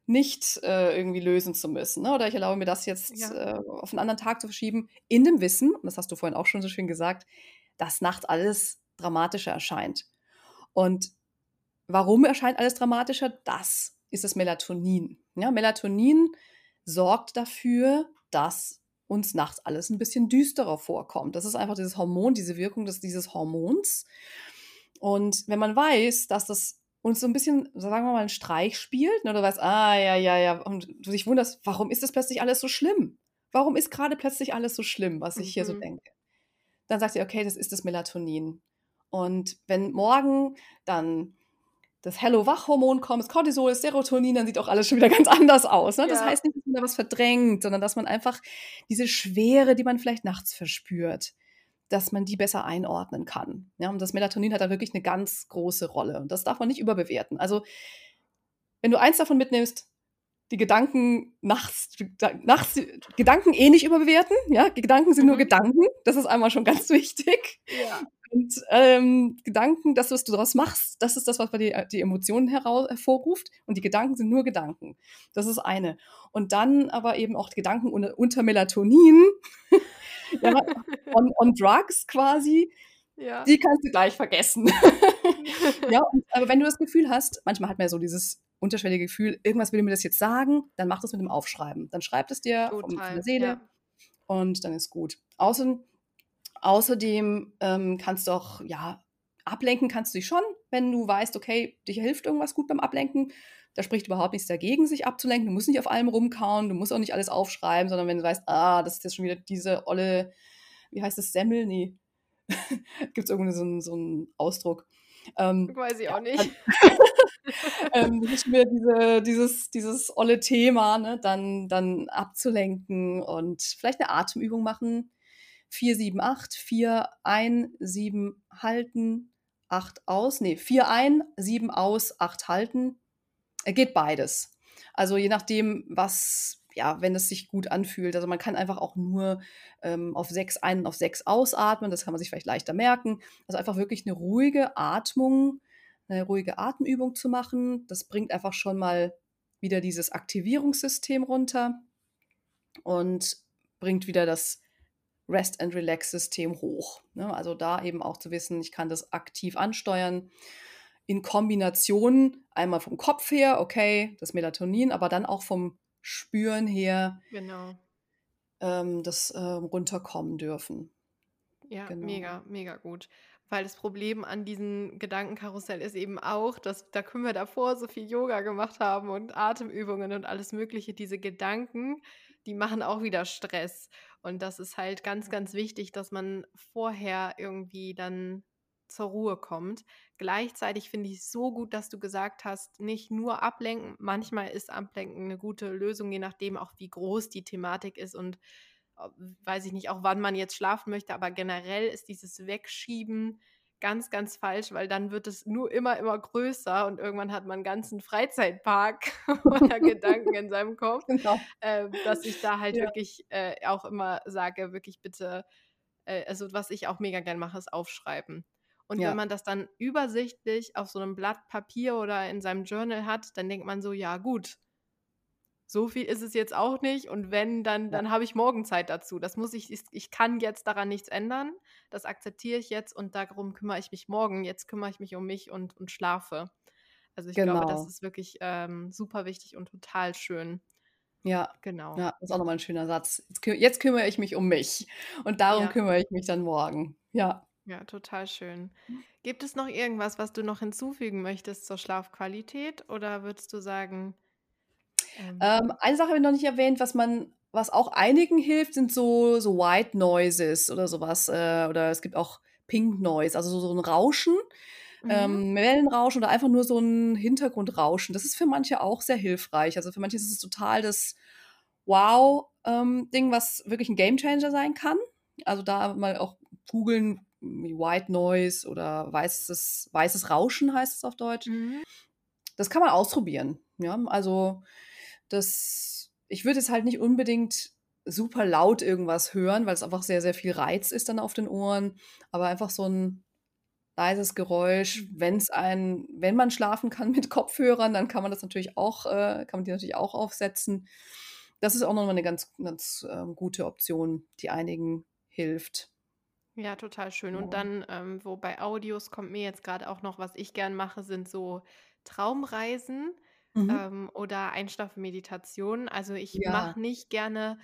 nicht äh, irgendwie lösen zu müssen. Ne? Oder ich erlaube mir das jetzt ja. äh, auf einen anderen Tag zu verschieben, in dem Wissen, und das hast du vorhin auch schon so schön gesagt, dass nachts alles dramatischer erscheint. Und warum erscheint alles dramatischer? Das ist das Melatonin. Ja, Melatonin sorgt dafür, dass uns nachts alles ein bisschen düsterer vorkommt. Das ist einfach dieses Hormon, diese Wirkung des, dieses Hormons. Und wenn man weiß, dass das uns so ein bisschen, sagen wir mal, einen Streich spielt, ne, du weißt, ah, ja, ja, ja, und du dich wunderst, warum ist das plötzlich alles so schlimm? Warum ist gerade plötzlich alles so schlimm, was ich mhm. hier so mhm. denke? Dann sagt ihr, okay, das ist das Melatonin. Und wenn morgen dann das Hello-Wach-Hormon kommt, das Cortisol, das Serotonin, dann sieht auch alles schon wieder ganz anders aus. Ne? Das ja. heißt nicht, da was verdrängt, sondern dass man einfach diese Schwere, die man vielleicht nachts verspürt, dass man die besser einordnen kann. Ja, und das Melatonin hat da wirklich eine ganz große Rolle. Und das darf man nicht überbewerten. Also, wenn du eins davon mitnimmst, die Gedanken nachts, nachts Gedanken eh nicht überbewerten. Ja, Gedanken sind mhm. nur Gedanken. Das ist einmal schon ganz wichtig. Ja. Und ähm, Gedanken, das, was du daraus machst, das ist das, was bei dir die Emotionen hervorruft. Und die Gedanken sind nur Gedanken. Das ist eine. Und dann aber eben auch Gedanken unter, unter Melatonin, ja, on, on Drugs quasi. Ja. Die kannst du gleich vergessen. ja, und, aber wenn du das Gefühl hast, manchmal hat man ja so dieses unterschwellige Gefühl, irgendwas will mir das jetzt sagen, dann mach das mit dem Aufschreiben. Dann schreibt es dir Total, von, der Seele ja. und dann ist gut. Außerdem Außerdem ähm, kannst du auch, ja, ablenken kannst du dich schon, wenn du weißt, okay, dich hilft irgendwas gut beim Ablenken. Da spricht überhaupt nichts dagegen, sich abzulenken. Du musst nicht auf allem rumkauen, du musst auch nicht alles aufschreiben, sondern wenn du weißt, ah, das ist jetzt schon wieder diese olle, wie heißt das, Semmel? Nee. Gibt es irgendwie so einen, so einen Ausdruck. Ähm, Weiß ich auch nicht. ähm, das ist wieder diese, dieses, dieses olle Thema, ne? dann, dann abzulenken und vielleicht eine Atemübung machen 4, 7, 8, 4 ein, 7 halten, 8 aus. Nee, 4 ein, 7 aus, 8 halten. Er geht beides. Also je nachdem, was, ja, wenn es sich gut anfühlt. Also man kann einfach auch nur ähm, auf 6 ein und auf 6 ausatmen. Das kann man sich vielleicht leichter merken. Also einfach wirklich eine ruhige Atmung, eine ruhige Atemübung zu machen. Das bringt einfach schon mal wieder dieses Aktivierungssystem runter und bringt wieder das Rest and Relax System hoch. Ne? Also da eben auch zu wissen, ich kann das aktiv ansteuern in Kombination einmal vom Kopf her, okay, das Melatonin, aber dann auch vom Spüren her, genau. ähm, das äh, runterkommen dürfen. Ja, genau. mega, mega gut. Weil das Problem an diesem Gedankenkarussell ist eben auch, dass da können wir davor so viel Yoga gemacht haben und Atemübungen und alles Mögliche. Diese Gedanken, die machen auch wieder Stress. Und das ist halt ganz, ganz wichtig, dass man vorher irgendwie dann zur Ruhe kommt. Gleichzeitig finde ich es so gut, dass du gesagt hast, nicht nur ablenken. Manchmal ist Ablenken eine gute Lösung, je nachdem auch, wie groß die Thematik ist und äh, weiß ich nicht, auch wann man jetzt schlafen möchte. Aber generell ist dieses Wegschieben ganz, ganz falsch, weil dann wird es nur immer, immer größer und irgendwann hat man einen ganzen Freizeitpark oder Gedanken in seinem Kopf, genau. äh, dass ich da halt ja. wirklich äh, auch immer sage, wirklich bitte, äh, also was ich auch mega gern mache, ist aufschreiben. Und ja. wenn man das dann übersichtlich auf so einem Blatt Papier oder in seinem Journal hat, dann denkt man so, ja gut, so viel ist es jetzt auch nicht und wenn, dann dann habe ich morgen Zeit dazu. Das muss ich ich kann jetzt daran nichts ändern. Das akzeptiere ich jetzt und darum kümmere ich mich morgen. Jetzt kümmere ich mich um mich und und schlafe. Also, ich glaube, das Genau. ist wirklich, ähm, super wichtig und total schön. Ja, Genau. ja, ist auch noch mal 'n schöner Satz. Jetzt kü jetzt kümmere ich mich um mich und darum Ja. kümmere ich mich dann morgen. Ja. Ja, total schön. Gibt es noch irgendwas, was du noch hinzufügen möchtest zur Schlafqualität oder würdest du sagen ähm Ähm, eine Sache habe ich noch nicht erwähnt, was man was auch einigen hilft, sind so so White Noises oder so was, äh, oder es gibt auch Pink Noise, also so so 'n Rauschen, Mhm. ähm, Wellenrauschen oder einfach nur so 'n Hintergrundrauschen. Das ist für manche auch sehr hilfreich. Also, für manche ist es total das Wow, ähm, was wirklich 'n Gamechanger sein kann. Also, da mal auch googeln, wie White Noise oder weißes weißes Rauschen heißt es auf Deutsch. Mhm. Das kann man ausprobieren, ja? Also, das ich würde jetzt halt nicht unbedingt super laut irgendwas hören, weil's einfach sehr, sehr viel Reiz ist dann auf den Ohren, aber einfach so 'n leises Geräusch, Mhm. wenn's einen wenn man schlafen kann mit Kopfhörern, dann kann man das natürlich auch äh, kann man die natürlich auch aufsetzen. Das ist auch noch mal 'ne ganz ganz, ähm, gute Option, die einigen hilft. Ja, total schön. Und dann, ähm, wo bei Audios kommt mir jetzt grad auch noch was ich gern mache, sind so Traumreisen, Mhm. ähm, oder Einschlafmeditationen. Also, ich Ja. mache nicht gerne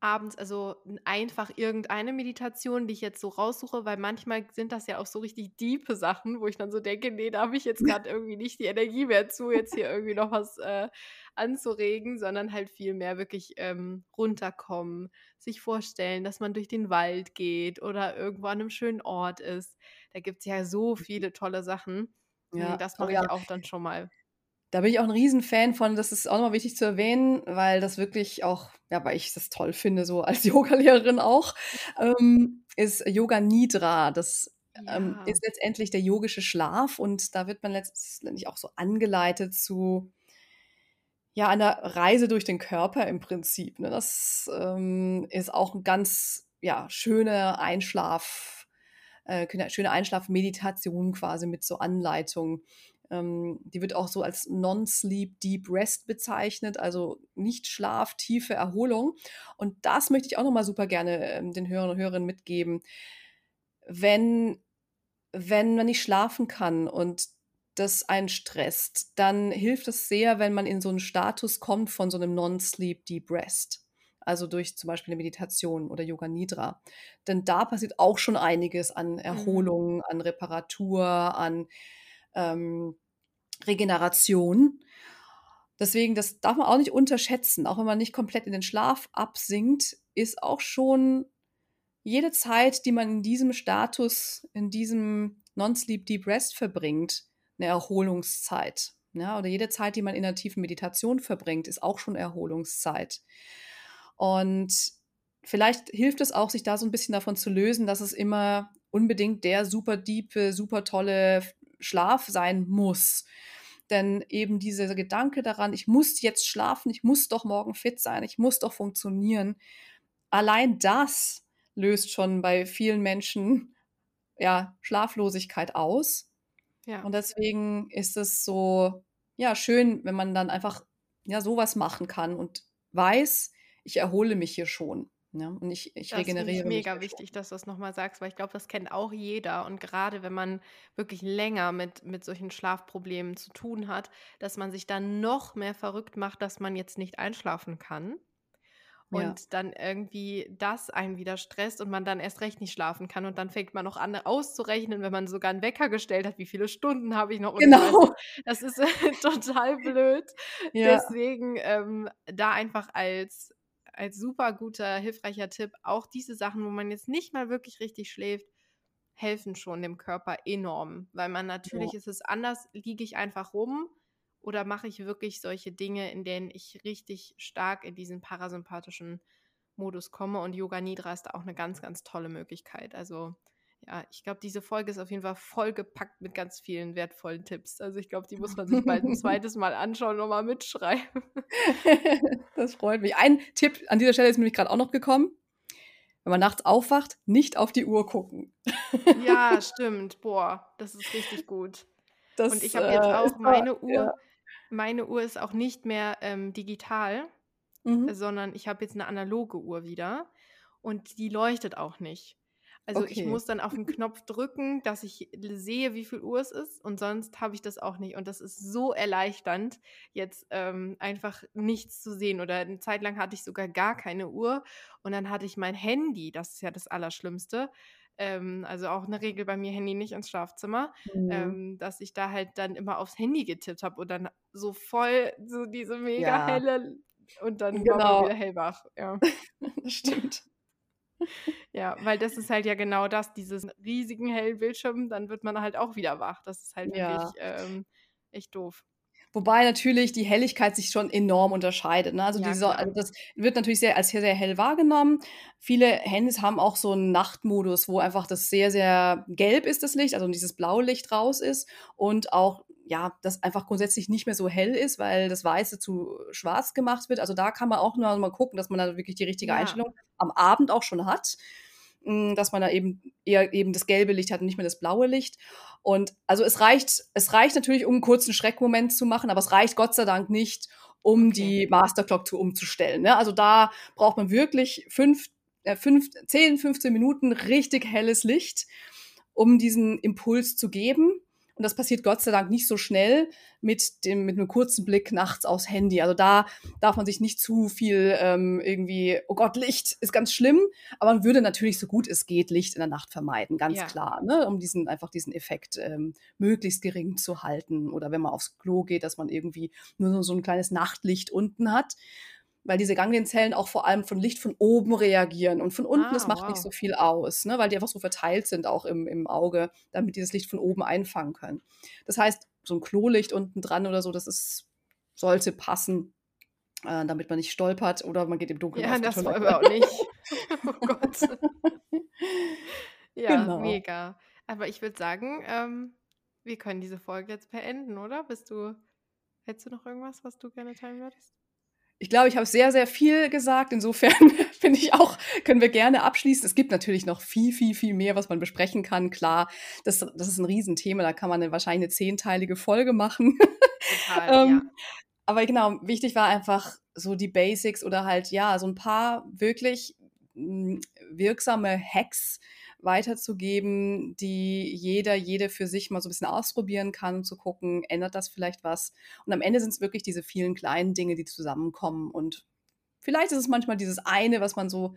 abends also, einfach irgendeine Meditation, die ich jetzt so raussuche, weil manchmal sind das ja auch so richtig diepe Sachen, wo ich dann so denke: „Ne, da habe ich jetzt grad irgendwie nicht die Energie mehr zu, jetzt hier irgendwie noch was, äh, anzuregen“, sondern halt viel mehr wirklich, ähm, runterkommen, sich vorstellen, dass man durch den Wald geht oder irgendwo an 'nem schönen Ort ist. Da gibt's ja so viele tolle Sachen. Hm, Ja, das oh mache ich auch dann schon mal. Da bin ich auch 'n Riesenfan von. Das ist auch noch mal wichtig zu erwähnen, weil das wirklich auch ja, weil ich das toll finde, so als Yogalehrerin auch, ähm, ist Yoga Nidra. Das, ähm, Ja. ist letztendlich der yogische Schlaf und da wird man letztendlich auch so angeleitet zu ja, einer Reise durch den Körper im Prinzip, ne? Das, ähm, ist auch 'n ganz, ja, schöner Einschlaf äh, schöne Einschlafmeditation quasi mit so Anleitung. Ähm, die wird auch so als Non-Sleep Deep Rest bezeichnet, also Nicht-Schlaf, tiefe Erholung. Und das möchte ich auch noch mal super gerne, ähm, den Hörern und Hörerinnen mitgeben. Wenn wenn man nicht schlafen kann und das einen stresst, dann hilft es sehr, wenn man in so 'n Status kommt von so 'nem Non-Sleep Deep Rest, also durch zum Beispiel 'ne Meditation oder Yoga Nidra. Denn da passiert auch schon einiges an Mhm. Erholung, an Reparatur, an, ähm, Regeneration. Deswegen, das darf man auch nicht unterschätzen. Auch wenn man nicht komplett in den Schlaf absinkt, ist auch schon jede Zeit, die man in diesem Status, in diesem Non-Sleep Deep Rest verbringt, 'ne Erholungszeit, ja? Oder jede Zeit, die man in 'ner tiefen Meditation verbringt, ist auch schon Erholungszeit. Und vielleicht hilft es auch, sich da so 'n bisschen davon zu lösen, dass es immer unbedingt der super diepe, super tolle Schlaf sein muss. Denn eben dieser Gedanke daran: „Ich muss jetzt schlafen, ich muss doch morgen fit sein, ich muss doch funktionieren.“ Allein das löst schon bei vielen Menschen, ja, Schlaflosigkeit aus. Ja. Und deswegen ist es so, ja, schön, wenn man dann einfach, ja, so was machen kann und weiß: „Ich erhole mich hier schon, ne, und ich ich Das regeneriere mich mega hier schon.“ wichtig, dass du das noch mal sagst, weil ich glaube, das kennt auch jeder. Und gerade wenn man wirklich länger mit mit solchen Schlafproblemen zu tun hat, dass man sich dann noch mehr verrückt macht, dass man jetzt nicht einschlafen kann. Ja. Und dann irgendwie das einen wieder stresst und man dann erst recht nicht schlafen kann. Und dann fängt man noch an auszurechnen, wenn man sogar 'n Wecker gestellt hat: „Wie viele Stunden habe ich noch?“ und so. Also, Genau. das ist total blöd. Ja. Deswegen, ähm, da einfach als als super guter, hilfreicher Tipp auch diese Sachen, wo man jetzt nicht mal wirklich richtig schläft, helfen schon dem Körper enorm. Weil man Ja. natürlich ist es anders, liege ich einfach rum oder mache ich wirklich solche Dinge, in denen ich richtig stark in diesen parasympathischen Modus komme und Yoga Nidra ist da auch 'ne ganz, ganz tolle Möglichkeit. Also, ja, ich glaube, diese Folge ist auf jeden Fall vollgepackt mit ganz vielen wertvollen Tipps. Also, ich glaube, die muss man sich bald 'n zweites Mal anschauen und mal mitschreiben. Das freut mich. Ein Tipp an dieser Stelle ist mir nämlich grad auch noch gekommen. Wenn man nachts aufwacht, nicht auf die Uhr gucken. Ja, stimmt. Boah, das ist richtig gut. Und Das, ich habe jetzt äh, ist auch zwar meine ja. Uhr meine Uhr ist auch nicht mehr, ähm, digital. mhm. sondern ich habe jetzt eine analoge Uhr wieder und die leuchtet auch nicht. Also okay. ich muss dann auf den Knopf drücken, dass ich sehe, wie viel Uhr es ist und sonst habe ich das auch nicht. Und das ist so erleichternd, jetzt ähm, einfach nichts zu sehen. Oder eine Zeit lang hatte ich sogar gar keine Uhr und dann hatte ich mein Handy, das ist ja das Allerschlimmste. Ähm, also auch eine Regel bei mir, Handy nicht ins Schlafzimmer, mhm. ähm, dass ich da halt dann immer aufs Handy getippt habe und dann so voll so diese mega ja. helle und dann genau. war man wieder hellwach. Ja. das stimmt. Ja, weil das ist halt ja genau das, dieses riesigen hellen Bildschirm, dann wird man halt auch wieder wach. Das ist halt ja. wirklich ähm, echt doof. Wobei natürlich die Helligkeit sich schon enorm unterscheidet. Ne? Also, ja, diese, also, das wird natürlich sehr, als sehr, sehr hell wahrgenommen. Viele Handys haben auch so einen Nachtmodus, wo einfach das sehr, sehr gelb ist, das Licht, also dieses Blaulicht raus ist und auch ja, das einfach grundsätzlich nicht mehr so hell ist, weil das Weiße zu schwarz gemacht wird. Also da kann man auch nur mal gucken, dass man da wirklich die richtige ja. Einstellung am Abend auch schon hat, hm, dass man da eben eher eben das gelbe Licht hat und nicht mehr das blaue Licht. Und also es reicht, es reicht natürlich, um einen kurzen Schreckmoment zu machen, aber es reicht Gott sei Dank nicht, um okay. die Masterclock zu umzustellen. Ne? Also da braucht man wirklich fünf, äh, fünf, 10, 15 Minuten richtig helles Licht, um diesen Impuls zu geben. Und das passiert Gott sei Dank nicht so schnell mit, dem, mit einem kurzen Blick nachts aufs Handy. Also da darf man sich nicht zu viel ähm, irgendwie, oh Gott, Licht ist ganz schlimm. Aber man würde natürlich so gut es geht Licht in der Nacht vermeiden, ganz ja. klar, ne? um diesen, einfach diesen Effekt ähm, möglichst gering zu halten. Oder wenn man aufs Klo geht, dass man irgendwie nur so ein kleines Nachtlicht unten hat weil diese Ganglienzellen auch vor allem von Licht von oben reagieren und von unten, ah, das macht wow. nicht so viel aus, ne, weil die einfach so verteilt sind auch im, im Auge, damit die das Licht von oben einfangen können. Das heißt, so ein Klolicht unten dran oder so, das ist, sollte passen, äh, damit man nicht stolpert oder man geht im Dunkeln Ja, das wollen wir auch nicht. oh Gott. ja, genau. mega. Aber ich würde sagen, ähm, wir können diese Folge jetzt beenden, oder? Bist du, hättest du noch irgendwas, was du gerne teilen würdest? Ich glaube, ich habe sehr, sehr viel gesagt. Insofern finde ich auch, können wir gerne abschließen. Es gibt natürlich noch viel, viel, viel mehr, was man besprechen kann. Klar, das, das ist ein Riesenthema. Da kann man eine, wahrscheinlich eine zehnteilige Folge machen. Total, ähm, ja. Aber genau, wichtig war einfach so die Basics oder halt, ja, so ein paar wirklich mh, hm, wirksame Hacks, weiterzugeben, die jeder, jede für sich mal so ein bisschen ausprobieren kann, um zu gucken, ändert das vielleicht was. Und am Ende sind es wirklich diese vielen kleinen Dinge, die zusammenkommen. Und vielleicht ist es manchmal dieses eine, was man so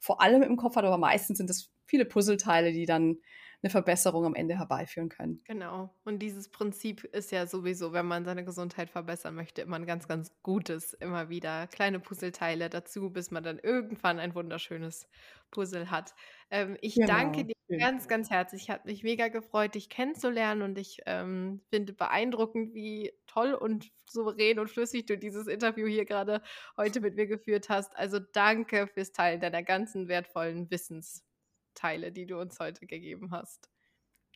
vor allem im Kopf hat, aber meistens sind es viele Puzzleteile, die dann eine Verbesserung am Ende herbeiführen können. Genau. Und dieses Prinzip ist ja sowieso, wenn man seine Gesundheit verbessern möchte, immer ein ganz, ganz gutes. Immer wieder kleine Puzzleteile dazu, bis man dann irgendwann ein wunderschönes Puzzle hat. Ähm, ich genau. danke dir ganz, ganz herzlich. Ich habe mich mega gefreut, dich kennenzulernen und ich ähm, finde beeindruckend, wie toll und souverän und flüssig du dieses Interview hier gerade heute mit mir geführt hast. Also danke fürs Teilen deiner ganzen wertvollen Wissens. Teile, die du uns heute gegeben hast.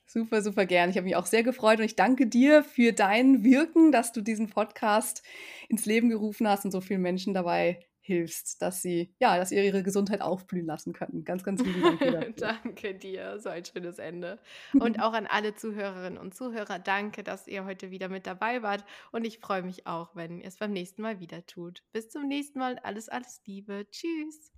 Super, super gern. Ich habe mich auch sehr gefreut und ich danke dir für dein Wirken, dass du diesen Podcast ins Leben gerufen hast und so vielen Menschen dabei hilfst, dass sie, ja, dass sie ihre Gesundheit aufblühen lassen können. Ganz, ganz lieben Dank. Dafür. danke dir, so ein schönes Ende. Und auch an alle Zuhörerinnen und Zuhörer, danke, dass ihr heute wieder mit dabei wart. Und ich freue mich auch, wenn ihr es beim nächsten Mal wieder tut. Bis zum nächsten Mal. Alles, alles Liebe. Tschüss.